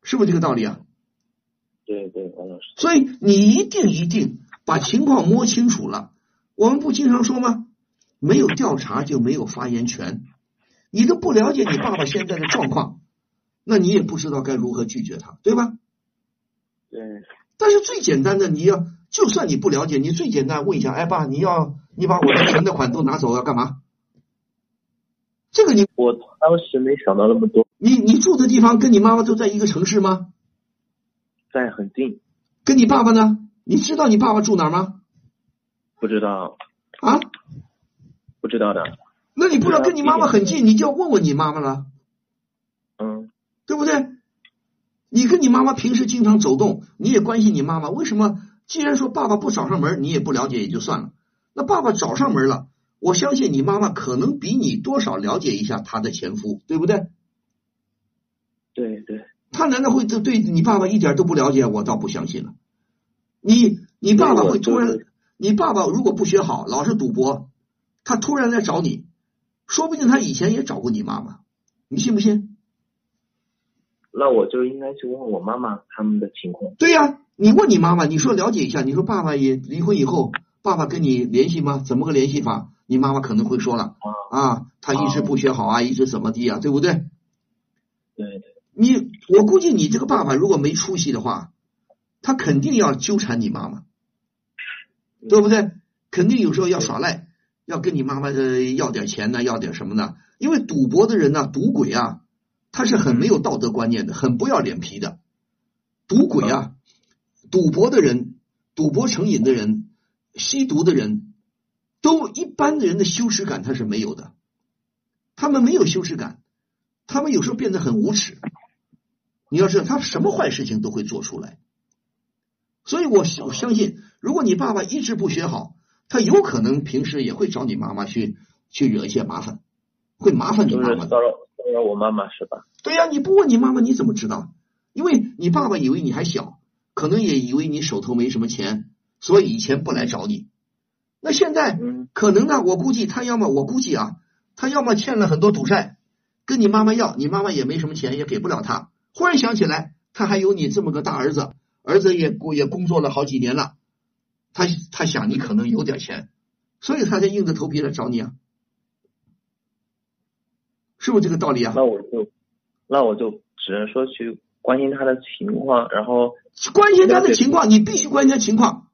是不是这个道理啊？对对，王老师。所以你一定一定把情况摸清楚了。我们不经常说吗？没有调查就没有发言权。你都不了解你爸爸现在的状况，那你也不知道该如何拒绝他，对吧？对。但是最简单的，你要就算你不了解，你最简单问一下，哎爸，你要你把我的存的款都拿走要干嘛？这个你我当时没想到那么多，你你住的地方跟你妈妈都在一个城市吗？在很近。跟你爸爸呢？你知道你爸爸住哪儿吗？不知道啊，不知道的。那你不知道跟你妈妈很近，你就要问问你妈妈了，嗯，对不对？你跟你妈妈平时经常走动，你也关心你妈妈，为什么？既然说爸爸不找上门，你也不了解也就算了。那爸爸找上门了，我相信你妈妈可能比你多少了解一下她的前夫，对不对？对对。他难道会对对你爸爸一点都不了解？我倒不相信了。你你爸爸会突然，你爸爸如果不学好，老是赌博，他突然来找你，说不定他以前也找过你妈妈，你信不信？那我就应该去问我妈妈他们的情况。对呀，你问你妈妈，你说了解一下，你说爸爸也离婚以后，爸爸跟你联系吗？怎么个联系法？你妈妈可能会说了啊，他一直不学好啊，一直怎么地啊，对不对？对对。你我估计你这个爸爸如果没出息的话，他肯定要纠缠你妈妈，对不对？肯定有时候要耍赖，要跟你妈妈要点钱呢，要点什么呢？因为赌博的人呢，赌鬼啊，他是很没有道德观念的，很不要脸皮的。赌鬼啊，赌博的人，赌博成瘾的人，吸毒的人，都一般的人的羞耻感他是没有的，他们没有羞耻感，他们有时候变得很无耻。你要知道，他什么坏事情都会做出来，所以我我相信，如果你爸爸一直不学好，他有可能平时也会找你妈妈去去惹一些麻烦，会麻烦你妈妈。骚扰骚扰我妈妈是吧？对呀，你不问你妈妈你怎么知道？因为你爸爸以为你还小，可能也以为你手头没什么钱，所以以前不来找你。那现在可能呢？我估计他要么我估计啊，他要么欠了很多赌债，跟你妈妈要，你妈妈也没什么钱，也给不了他。忽然想起来，他还有你这么个大儿子，儿子也工也工作了好几年了，他他想你可能有点钱，所以他才硬着头皮来找你啊，是不是这个道理啊？那我就那我就只能说去关心他的情况，然后关心他的情况，你必须关心他情况，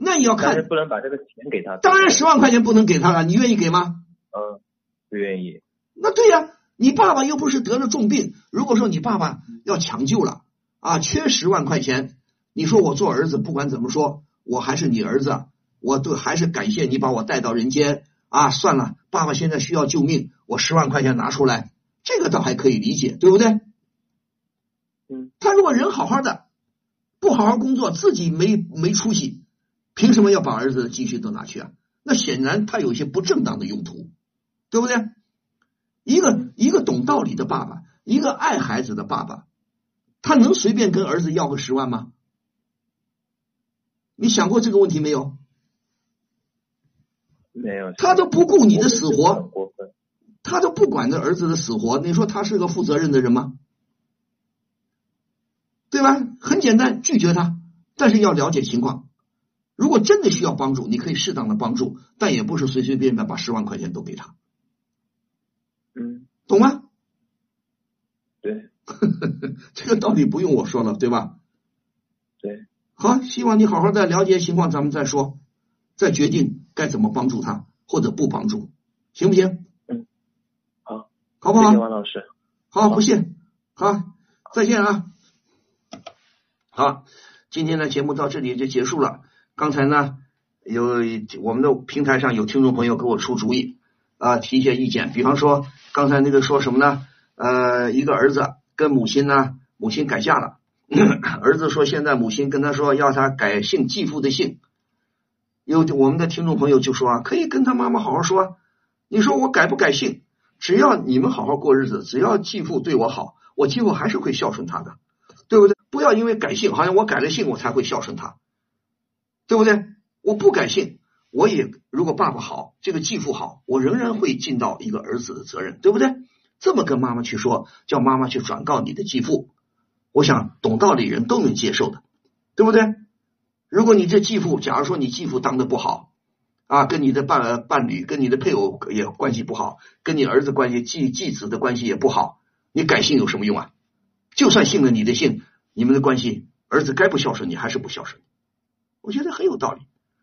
那你要看，不能把这个钱给他。当然十万块钱不能给他了，你愿意给吗？嗯，不愿意。那对呀。你爸爸又不是得了重病，如果说你爸爸要抢救了啊，缺十万块钱，你说我做儿子不管怎么说，我还是你儿子，我都还是感谢你把我带到人间啊。算了，爸爸现在需要救命，我十万块钱拿出来，这个倒还可以理解，对不对？嗯。他如果人好好的，不好好工作，自己没没出息，凭什么要把儿子的积蓄都拿去啊？那显然他有一些不正当的用途，对不对？一个一个懂道理的爸爸，一个爱孩子的爸爸，他能随便跟儿子要个十万吗？你想过这个问题没有？没有。他都不顾你的死活，他都不管着儿子的死活，你说他是个负责任的人吗？对吧？很简单，拒绝他，但是要了解情况。如果真的需要帮助，你可以适当的帮助，但也不是随随便便把十万块钱都给他。嗯，懂吗？对，这个道理不用我说了，对吧？对，好，希望你好好再了解情况，咱们再说，再决定该怎么帮助他或者不帮助，行不行？嗯，好，好不好？谢谢王老师，好，不谢，好，再见啊！好，今天的节目到这里就结束了。刚才呢，有我们的平台上有听众朋友给我出主意啊，提一些意见，比方说。刚才那个说什么呢？呃，一个儿子跟母亲呢，母亲改嫁了。儿子说现在母亲跟他说要他改姓继父的姓。有我们的听众朋友就说啊，可以跟他妈妈好好说。你说我改不改姓？只要你们好好过日子，只要继父对我好，我继父还是会孝顺他的，对不对？不要因为改姓，好像我改了姓我才会孝顺他，对不对？我不改姓。我也如果爸爸好，这个继父好，我仍然会尽到一个儿子的责任，对不对？这么跟妈妈去说，叫妈妈去转告你的继父，我想懂道理人都能接受的，对不对？如果你这继父，假如说你继父当的不好啊，跟你的伴伴侣、跟你的配偶也关系不好，跟你儿子关系继继子的关系也不好，你改姓有什么用啊？就算姓了你的姓，你们的关系，儿子该不孝顺你还是不孝顺？我觉得很有道理。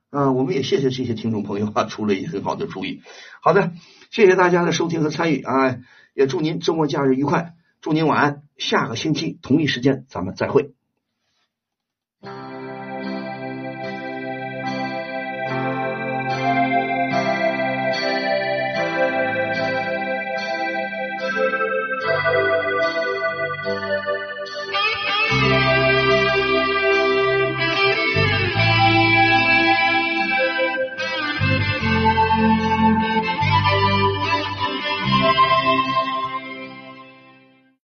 啊，我们也谢谢这些听众朋友啊，出了一很好的主意。好的，谢谢大家的收听和参与啊，也祝您周末假日愉快，祝您晚安。下个星期同一时间咱们再会。